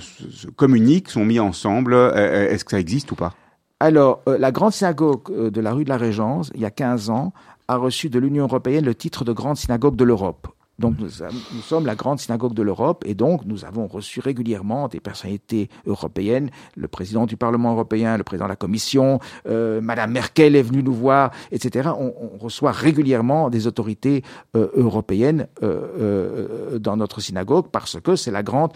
communiquent, sont mis ensemble Euh, Est-ce que ça existe ou pas? Alors, euh, la grande synagogue euh, de la rue de la Régence, il y a 15 ans, a reçu de l'Union européenne le titre de grande synagogue de l'Europe. Donc nous, sommes la grande synagogue de l'Europe et donc nous avons reçu régulièrement des personnalités européennes, le président du Parlement européen, le président de la Commission, euh, Madame Merkel est venue nous voir, etc. On, reçoit régulièrement des autorités euh, européennes euh, euh, dans notre synagogue parce que c'est la grande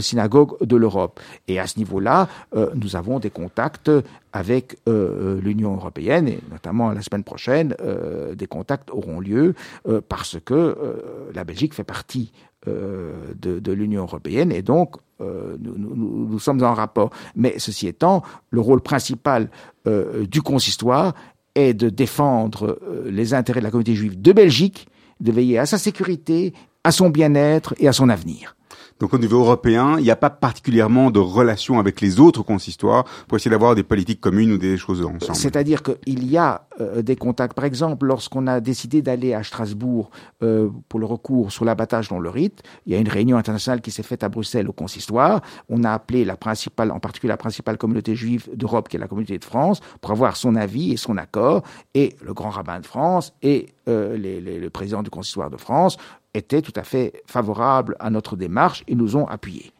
synagogue de l'Europe. Et à ce niveau-là, nous avons des contacts avec euh, l'Union européenne et notamment la semaine prochaine, euh, des contacts auront lieu euh, parce que euh, la Belgique fait partie euh, de, l'Union européenne et donc euh, nous, sommes en rapport. Mais ceci étant, le rôle principal euh, du consistoire est de défendre euh, les intérêts de la communauté juive de Belgique, de veiller à sa sécurité, à son bien-être et à son avenir. Donc au niveau européen, il n'y a pas particulièrement de relation avec les autres consistoires pour essayer d'avoir des politiques communes ou des choses ensemble. C'est-à-dire qu'il y a euh, des contacts. Par exemple, lorsqu'on a décidé d'aller à Strasbourg euh, pour le recours sur l'abattage dans le rite, il y a une réunion internationale qui s'est faite à Bruxelles au consistoire. On a appelé la principale, en particulier la principale communauté juive d'Europe, qui est la communauté de France, pour avoir son avis et son accord. Et le grand rabbin de France et euh, les- les- le président du consistoire de France étaient tout à fait favorables à notre démarche et nous ont appuyés.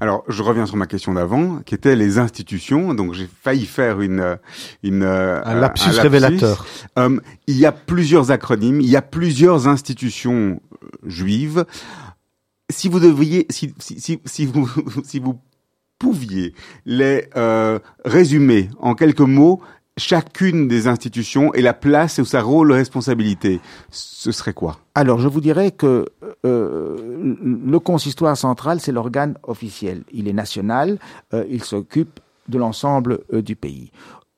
Alors, je reviens sur ma question d'avant, qui était les institutions. Donc, j'ai failli faire une, euh, une euh, Un lapsus révélateur. Euh, il y a plusieurs acronymes, il y a plusieurs institutions euh, juives. Si vous deviez, si, si, si, si vous, si vous pouviez les euh, résumer en quelques mots, chacune des institutions et la place ou sa rôle, responsabilité, ce serait quoi? Alors, je vous dirais que euh, le consistoire central, c'est l'organe officiel. Il est national, euh, il s'occupe de l'ensemble euh, du pays.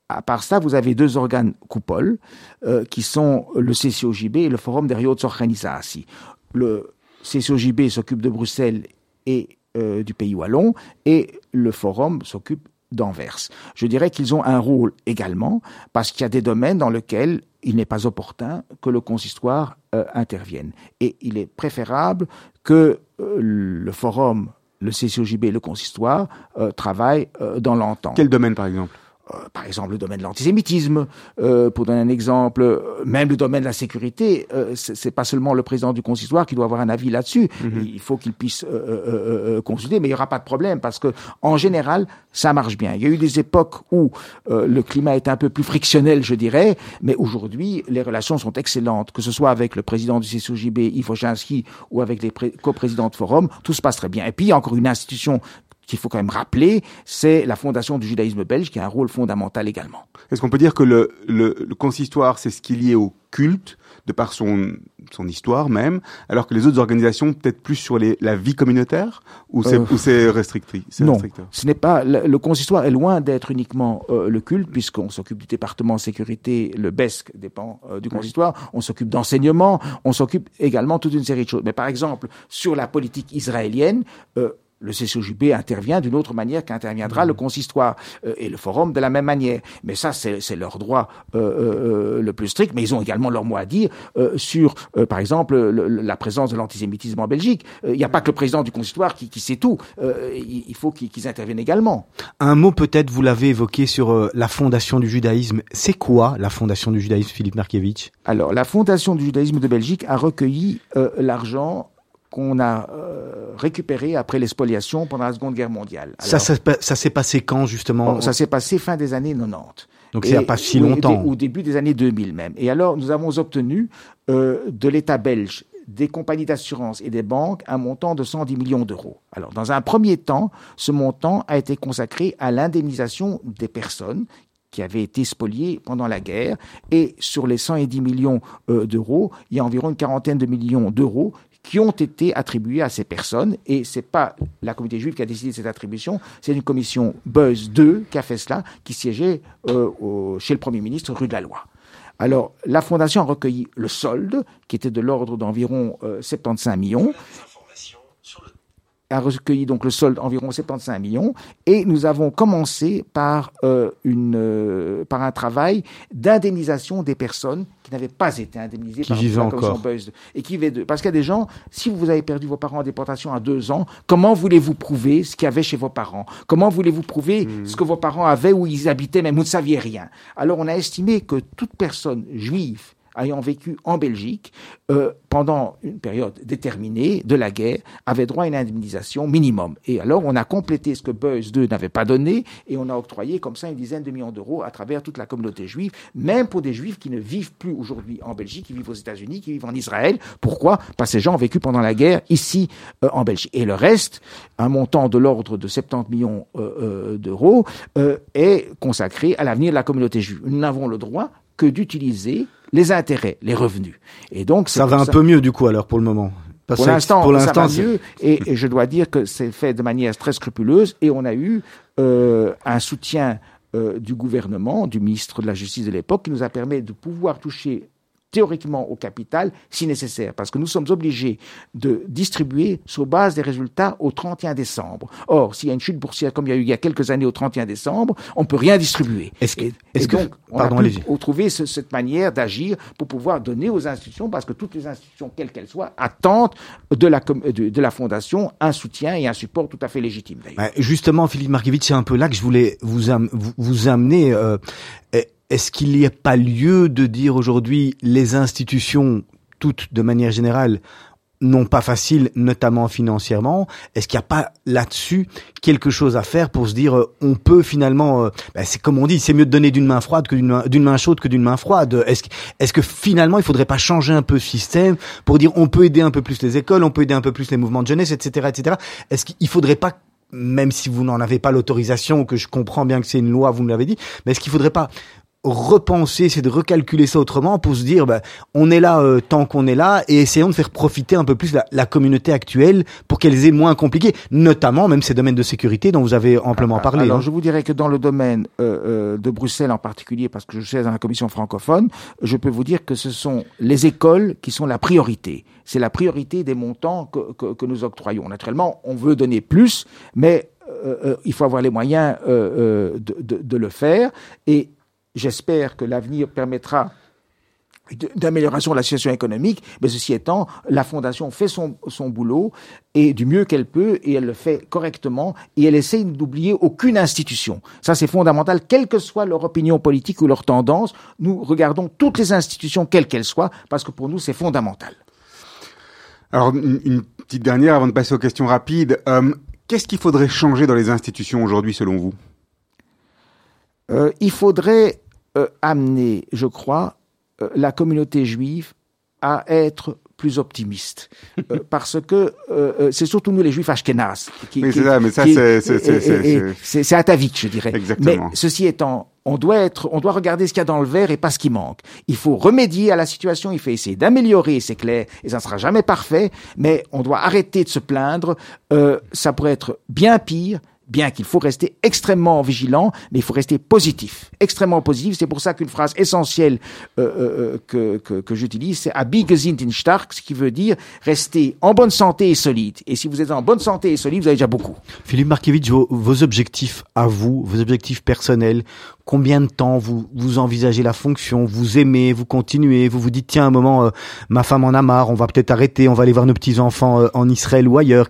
À part ça, vous avez deux organes coupoles, qui sont le CCOJB et le Forum des Organizasi. Le CCOJB s'occupe de Bruxelles et du pays wallon, et le Forum s'occupe d'Anvers. Je dirais qu'ils ont un rôle également, parce qu'il y a des domaines dans lesquels il n'est pas opportun que le consistoire euh, intervienne. Et il est préférable que euh, le forum, le CCOJB et le consistoire euh, travaillent euh, dans l'entente. Quel domaine, par exemple? Par exemple, le domaine de l'antisémitisme, euh, pour donner un exemple, euh, même le domaine de la sécurité, euh, c'est pas seulement le président du consistoire qui doit avoir un avis là-dessus. Il faut qu'il puisse euh, euh, euh, consulter, mais il y aura pas de problème parce que en général, ça marche bien. Il y a eu des époques où euh, le climat était un peu plus frictionnel, je dirais, mais aujourd'hui, les relations sont excellentes, que ce soit avec le président du CSOJB, Yves Ochinski, ou avec les pré- coprésidents de forum, tout se passe très bien. Et puis, il y a encore une institution qu'il faut quand même rappeler, c'est la fondation du judaïsme belge qui a un rôle fondamental également. Est-ce qu'on peut dire que le, le, le consistoire, c'est ce qui est lié au culte, de par son, son histoire même, alors que les autres organisations, peut-être plus sur les, la vie communautaire Ou c'est Euh, restrictif Non, restricteur? ce n'est pas le, le consistoire est loin d'être uniquement euh, le culte puisqu'on s'occupe du département sécurité, le BESC dépend euh, du consistoire, on s'occupe d'enseignement, on s'occupe également toute une série de choses. Mais par exemple sur la politique israélienne. Le CCOJB intervient d'une autre manière qu'interviendra le consistoire euh, et le forum de la même manière. Mais ça, c'est leur droit euh, euh, le plus strict. Mais ils ont également leur mot à dire euh, sur, euh, par exemple, le- la présence de l'antisémitisme en Belgique. Euh, Il n'y a pas que le président du consistoire qui, qui sait tout. Euh, il, faut qu'ils interviennent également. Un mot peut-être, vous l'avez évoqué sur euh, la fondation du judaïsme. C'est quoi la fondation du judaïsme, Philippe Markiewicz Alors, la Fondation du judaïsme de Belgique a recueilli euh, l'argent qu'on a euh, récupéré après l'expoliation pendant la Seconde Guerre mondiale. Ça, Alors, ça, ça s'est passé quand justement Bon, ça s'est passé fin des années 90. Donc, c'est il n'y a pas si longtemps. Au, au début des années 2000 même. Et alors, nous avons obtenu euh, de l'État belge, des compagnies d'assurance et des banques un montant de 110 millions d'euros. Alors, dans un premier temps, ce montant a été consacré à l'indemnisation des personnes qui avaient été spoliées pendant la guerre. Et sur les 110 millions euh, d'euros, il y a environ une quarantaine de millions d'euros qui ont été attribués à ces personnes. Et c'est pas la communauté juive qui a décidé de cette attribution, c'est une commission Buzz 2 qui a fait cela, qui siégeait euh, chez le Premier ministre rue de la Loi. Alors, la Fondation a recueilli le solde, qui était de l'ordre d'environ euh, 75 millions, a recueilli donc le solde environ 75 millions, et nous avons commencé par, euh, une, euh, par un travail d'indemnisation des personnes qui n'avaient pas été indemnisées Qui par la commission. Beuys. Et qui vivaient Parce qu'il y a des gens, si vous avez perdu vos parents en déportation à deux ans, comment voulez-vous prouver ce qu'il y avait chez vos parents? Comment voulez-vous prouver ce que vos parents avaient, où ils habitaient, même vous ne saviez rien? Alors on a estimé que toute personne juive ayant vécu en Belgique euh, pendant une période déterminée de la guerre avait droit à une indemnisation minimum. Et alors on a complété ce que Beuys II n'avait pas donné et on a octroyé comme ça une dizaine de millions d'euros à travers toute la communauté juive, même pour des juifs qui ne vivent plus aujourd'hui en Belgique, qui vivent aux États-Unis, qui vivent en Israël. Pourquoi? Parce que ces gens ont vécu pendant la guerre ici euh, en Belgique. Et le reste, un montant de l'ordre de 70 millions euh, d'euros, est consacré à l'avenir de la communauté juive. Nous n'avons le droit que d'utiliser les intérêts, les revenus. Et donc Ça va un peu mieux du coup alors pour le moment. Parce pour l'instant, pour ça l'instant, mieux et, et je dois dire que c'est fait de manière très scrupuleuse et on a eu euh, un soutien euh, du gouvernement, du ministre de la Justice de l'époque, qui nous a permis de pouvoir toucher théoriquement au capital si nécessaire, parce que nous sommes obligés de distribuer sur base des résultats au 31 décembre. Or, s'il y a une chute boursière comme il y a eu il y a quelques années au 31 décembre, on peut rien distribuer. Est-ce que- et, est-ce et que- donc, on pardon, a pu trouver ce- cette manière d'agir pour pouvoir donner aux institutions, parce que toutes les institutions, quelles qu'elles soient, attendent de la, de, de la fondation un soutien et un support tout à fait légitime. d'ailleurs. Ouais, justement, Philippe Markiewicz, c'est un peu là que je voulais vous, am- vous, vous amener. euh, Est-ce qu'il n'y a pas lieu de dire aujourd'hui les institutions, toutes de manière générale, n'ont pas facile, notamment financièrement? Est-ce qu'il n'y a pas là-dessus quelque chose à faire pour se dire euh, on peut finalement, euh, ben, c'est comme on dit, c'est mieux de donner d'une main froide que d'une main, main chaude que d'une main froide. Est-ce que, est-ce que finalement il faudrait pas changer un peu ce système pour dire on peut aider un peu plus les écoles, on peut aider un peu plus les mouvements de jeunesse, etc., etc. Est-ce qu'il faudrait pas même si vous n'en avez pas l'autorisation, que je comprends bien que c'est une loi, vous me l'avez dit, mais est-ce qu'il faudrait pas repenser, c'est de recalculer ça autrement pour se dire, ben, on est là euh, tant qu'on est là et essayons de faire profiter un peu plus la, la communauté actuelle pour qu'elles aient moins compliqué, notamment même ces domaines de sécurité dont vous avez amplement parlé. Alors, hein. je vous dirais que dans le domaine euh, euh, de Bruxelles en particulier, parce que je suis dans la commission francophone, je peux vous dire que ce sont les écoles qui sont la priorité. C'est la priorité des montants que, que, que nous octroyons. Naturellement, on veut donner plus, mais euh, euh, il faut avoir les moyens euh, euh, de, de, de le faire. Et j'espère que l'avenir permettra d'amélioration de la situation économique, mais ceci étant, la Fondation fait son, boulot et du mieux qu'elle peut, et elle le fait correctement, et elle essaye d'oublier aucune institution. Ça, c'est fondamental, quelle que soit leur opinion politique ou leur tendance, nous regardons toutes les institutions, quelles qu'elles soient, parce que pour nous, c'est fondamental. Alors, une, une petite dernière avant de passer aux questions rapides. Euh, Qu'est-ce qu'il faudrait changer dans les institutions aujourd'hui, selon vous? Euh, il faudrait euh, amener, je crois, euh, la communauté juive à être plus optimiste. Euh, parce que euh, euh, c'est surtout nous les juifs ashkénazes. Qui, Oui, c'est ça, mais ça, c'est atavique, je dirais. Exactement. Mais ceci étant, on doit être, on doit regarder ce qu'il y a dans le verre et pas ce qui manque. Il faut remédier à la situation, il faut essayer d'améliorer, c'est clair, et ça ne sera jamais parfait, mais on doit arrêter de se plaindre. Euh, ça pourrait être bien pire, bien qu'il faut rester extrêmement vigilant, mais il faut rester positif, extrêmement positif. C'est pour ça qu'une phrase essentielle euh, euh, que, que, que j'utilise, c'est Abi in stark, ce qui veut dire rester en bonne santé et solide. Et si vous êtes en bonne santé et solide, vous avez déjà beaucoup. Philippe Markiewicz, vos, vos objectifs à vous, vos objectifs personnels, combien de temps vous, vous envisagez la fonction, vous aimez, vous continuez, vous vous dites tiens un moment, euh, ma femme en a marre, on va peut-être arrêter, on va aller voir nos petits enfants en Israël ou ailleurs.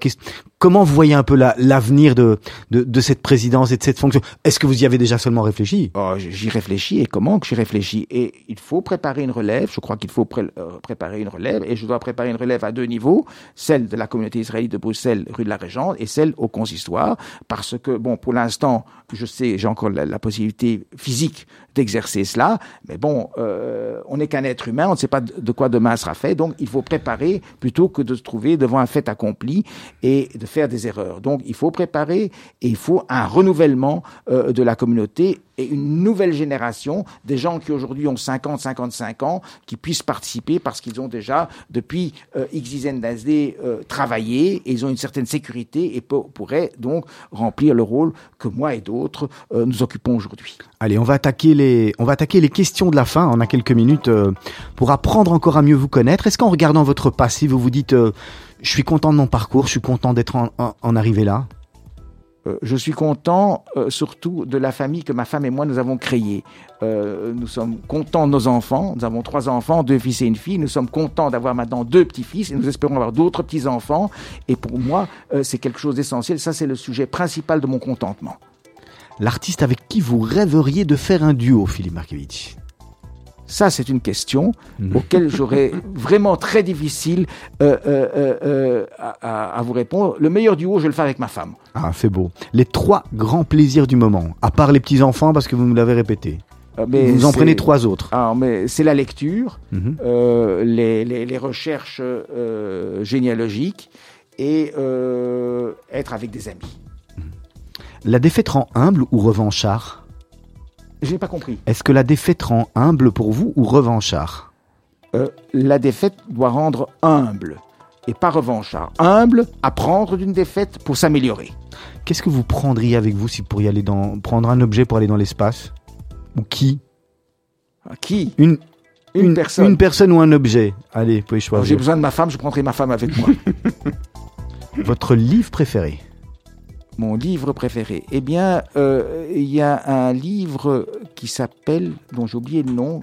Comment vous voyez un peu la- l'avenir de, de, de cette présidence et de cette fonction? Est-ce que vous y avez déjà seulement réfléchi? Oh, j'y réfléchis et comment que j'y réfléchis? Et il faut préparer une relève. Je crois qu'il faut euh, préparer une relève et je dois préparer une relève à deux niveaux celle de la communauté israélite de Bruxelles, rue de la Régente, et celle au consistoire. Parce que bon, pour l'instant, je sais, j'ai encore la, la possibilité physique d'exercer cela. Mais bon, euh, on n'est qu'un être humain, on ne sait pas de quoi demain sera fait, donc il faut préparer plutôt que de se trouver devant un fait accompli et de faire des erreurs. Donc il faut préparer et il faut un renouvellement euh, de la communauté une nouvelle génération, des gens qui aujourd'hui ont 50, 55 ans, qui puissent participer parce qu'ils ont déjà, depuis euh, X dizaines d'années, euh, travaillé, et ils ont une certaine sécurité et pour- pourraient donc remplir le rôle que moi et d'autres euh, nous occupons aujourd'hui. Allez, on va attaquer les, on va attaquer les questions de la fin. On a quelques minutes pour apprendre encore à mieux vous connaître. Est-ce qu'en regardant votre passé, vous vous dites, je suis content de mon parcours, je suis content d'être en- en arrivé là Euh, je suis content euh, surtout de la famille que ma femme et moi nous avons créée. Euh, nous sommes contents de nos enfants. Nous avons trois enfants, deux fils et une fille. Nous sommes contents d'avoir maintenant deux petits-fils et nous espérons avoir d'autres petits-enfants. Et pour moi, euh, c'est quelque chose d'essentiel. Ça, c'est le sujet principal de mon contentement. L'artiste avec qui vous rêveriez de faire un duo, Philippe Markevitch Ça, c'est une question Mhm. auquel j'aurais vraiment très difficile euh, euh, euh, à, vous répondre. Le meilleur duo, je vais le faire avec ma femme. Ah, c'est beau. Les trois grands plaisirs du moment, à part les petits-enfants, parce que vous nous l'avez répété. Mais vous en prenez trois autres. Ah, mais c'est la lecture. Mhm. les, les- les recherches généalogiques et être avec des amis. La défaite rend humble ou revanchard Je n'ai pas compris. Est-ce que la défaite rend humble pour vous ou revanchard Euh, la défaite doit rendre humble et pas revanchard. Humble, apprendre d'une défaite pour s'améliorer. Qu'est-ce que vous prendriez avec vous si vous pourriez aller dans, prendre un objet pour aller dans l'espace Ou qui Ah, Qui une, Une, personne. Une personne ou un objet Allez, vous pouvez Alors, J'ai choisir. besoin de ma femme, je prendrai ma femme avec moi. Votre livre préféré Mon livre préféré. Eh bien, euh, il y a un livre qui s'appelle, dont j'ai oublié le nom,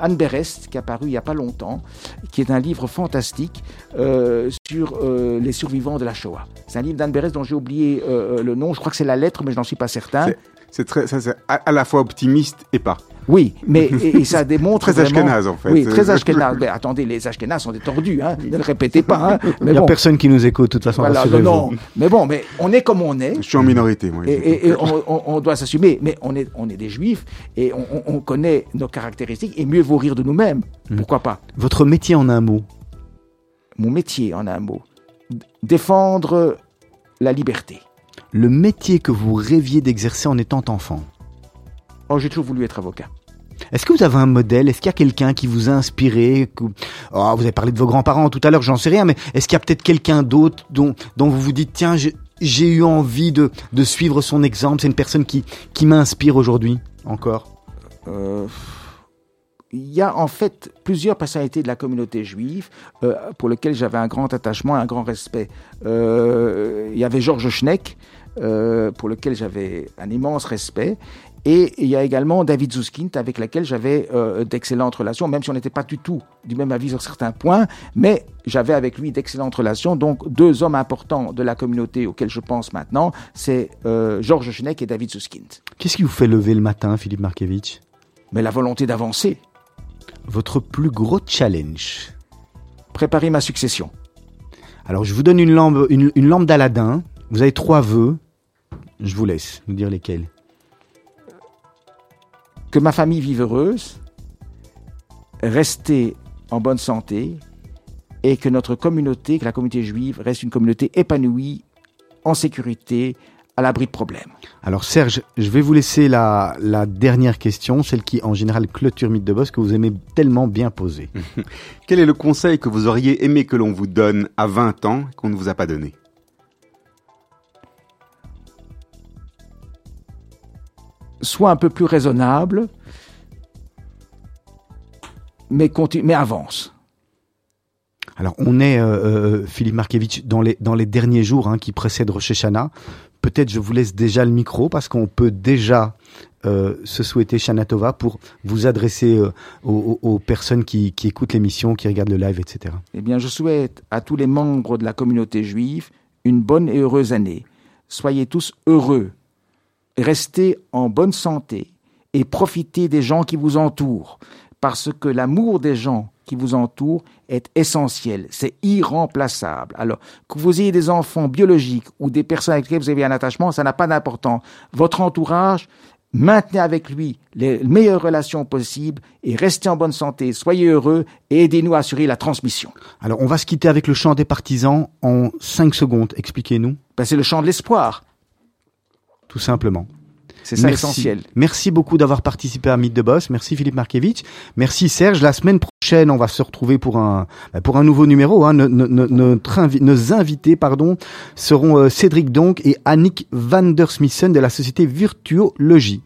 Anne Berest, qui est apparu il n'y a pas longtemps, qui est un livre fantastique euh, sur euh, les survivants de la Shoah. C'est un livre d'Anne Berest dont j'ai oublié le nom. Je crois que c'est la lettre, mais je n'en suis pas certain. C'est- très, ça, c'est à la fois optimiste et pas. Oui, mais et, et ça démontre Très vraiment... ashkénaze, en fait. Oui, très ashkénaze. Mais attendez, les ashkénazes sont des tordus, hein. ne le répétez pas. Hein. Il Mais n'y a bon, personne qui nous écoute, de toute façon, voilà, non, non. Mais bon, mais on est comme on est. Je suis en minorité, moi. Et, et- et on, on- on doit s'assumer, mais on est, on est des juifs et on, on- on connaît nos caractéristiques et mieux vaut rire de nous-mêmes. Pourquoi pas? Votre métier en un mot Mon métier, en un mot, défendre la liberté. Le métier que vous rêviez d'exercer en étant enfant Oh, j'ai toujours voulu être avocat. Est-ce que vous avez un modèle? Est-ce qu'il y a quelqu'un qui vous a inspiré? Oh, Vous avez parlé de vos grands-parents tout à l'heure, j'en sais rien, mais est-ce qu'il y a peut-être quelqu'un d'autre dont, vous vous dites, tiens, j'ai- eu envie de, suivre son exemple, c'est une personne qui, m'inspire aujourd'hui encore? Euh, il y a en fait plusieurs personnalités de la communauté juive euh, pour lesquelles j'avais un grand attachement, un grand respect. Euh, il y avait Georges Schneck, pour lequel j'avais un immense respect. Et il y a également David Zuskind, avec lequel j'avais euh, d'excellentes relations, même si on n'était pas du tout du même avis sur certains points, mais j'avais avec lui d'excellentes relations. Donc, deux hommes importants de la communauté auxquels je pense maintenant, c'est euh, Georges Schneck et David Zuskind. Qu'est-ce qui vous fait lever le matin, Philippe Markevitch Mais la volonté d'avancer, Votre plus gros challenge? Préparer ma succession. Alors, je vous donne une lampe, une, une lampe d'Aladin. Vous avez trois vœux. Je vous laisse nous dire lesquels. Que ma famille vive heureuse, rester en bonne santé et que notre communauté, que la communauté juive reste une communauté épanouie, en sécurité, à l'abri de problèmes. Alors Serge, je vais vous laisser la, la dernière question, celle qui en général clôture Mythe de Boss, que vous aimez tellement bien poser. Quel est le conseil que vous auriez aimé que l'on vous donne à 20 ans qu'on ne vous a pas donné? Sois un peu plus raisonnable, mais, continue, mais avance. Alors on est, euh, euh, Philippe Markevitch, dans les, dans les derniers jours hein, qui précèdent Rosh Hashanah. Peut-être je vous laisse déjà le micro parce qu'on peut déjà euh, se souhaiter Shana Tova pour vous adresser euh, aux, aux- aux personnes qui, qui écoutent l'émission, qui regardent le live, etc. Eh bien, je souhaite à tous les membres de la communauté juive une bonne et heureuse année. Soyez tous heureux, restez en bonne santé et profitez des gens qui vous entourent, parce que l'amour des gens qui vous entourent est essentiel, c'est irremplaçable. Alors, que vous ayez des enfants biologiques ou des personnes avec lesquelles vous avez un attachement, ça n'a pas d'importance. Votre entourage Maintenez avec lui les meilleures relations possibles et restez en bonne santé. Soyez heureux et aidez-nous à assurer la transmission. Alors, on va se quitter avec le chant des partisans en 5 secondes. Expliquez-nous, Ben, c'est le chant de l'espoir. Tout simplement. C'est ça Merci. l'essentiel. Merci beaucoup d'avoir participé à Mythe de Boss. Merci Philippe Markevitch. Merci Serge. La semaine prochaine, on va se retrouver pour un bah, pour un nouveau numéro. Hein. Notre invi- nos invités, pardon, seront euh, Cédric Donc et Annick van der Smissen de la société Virtuologie.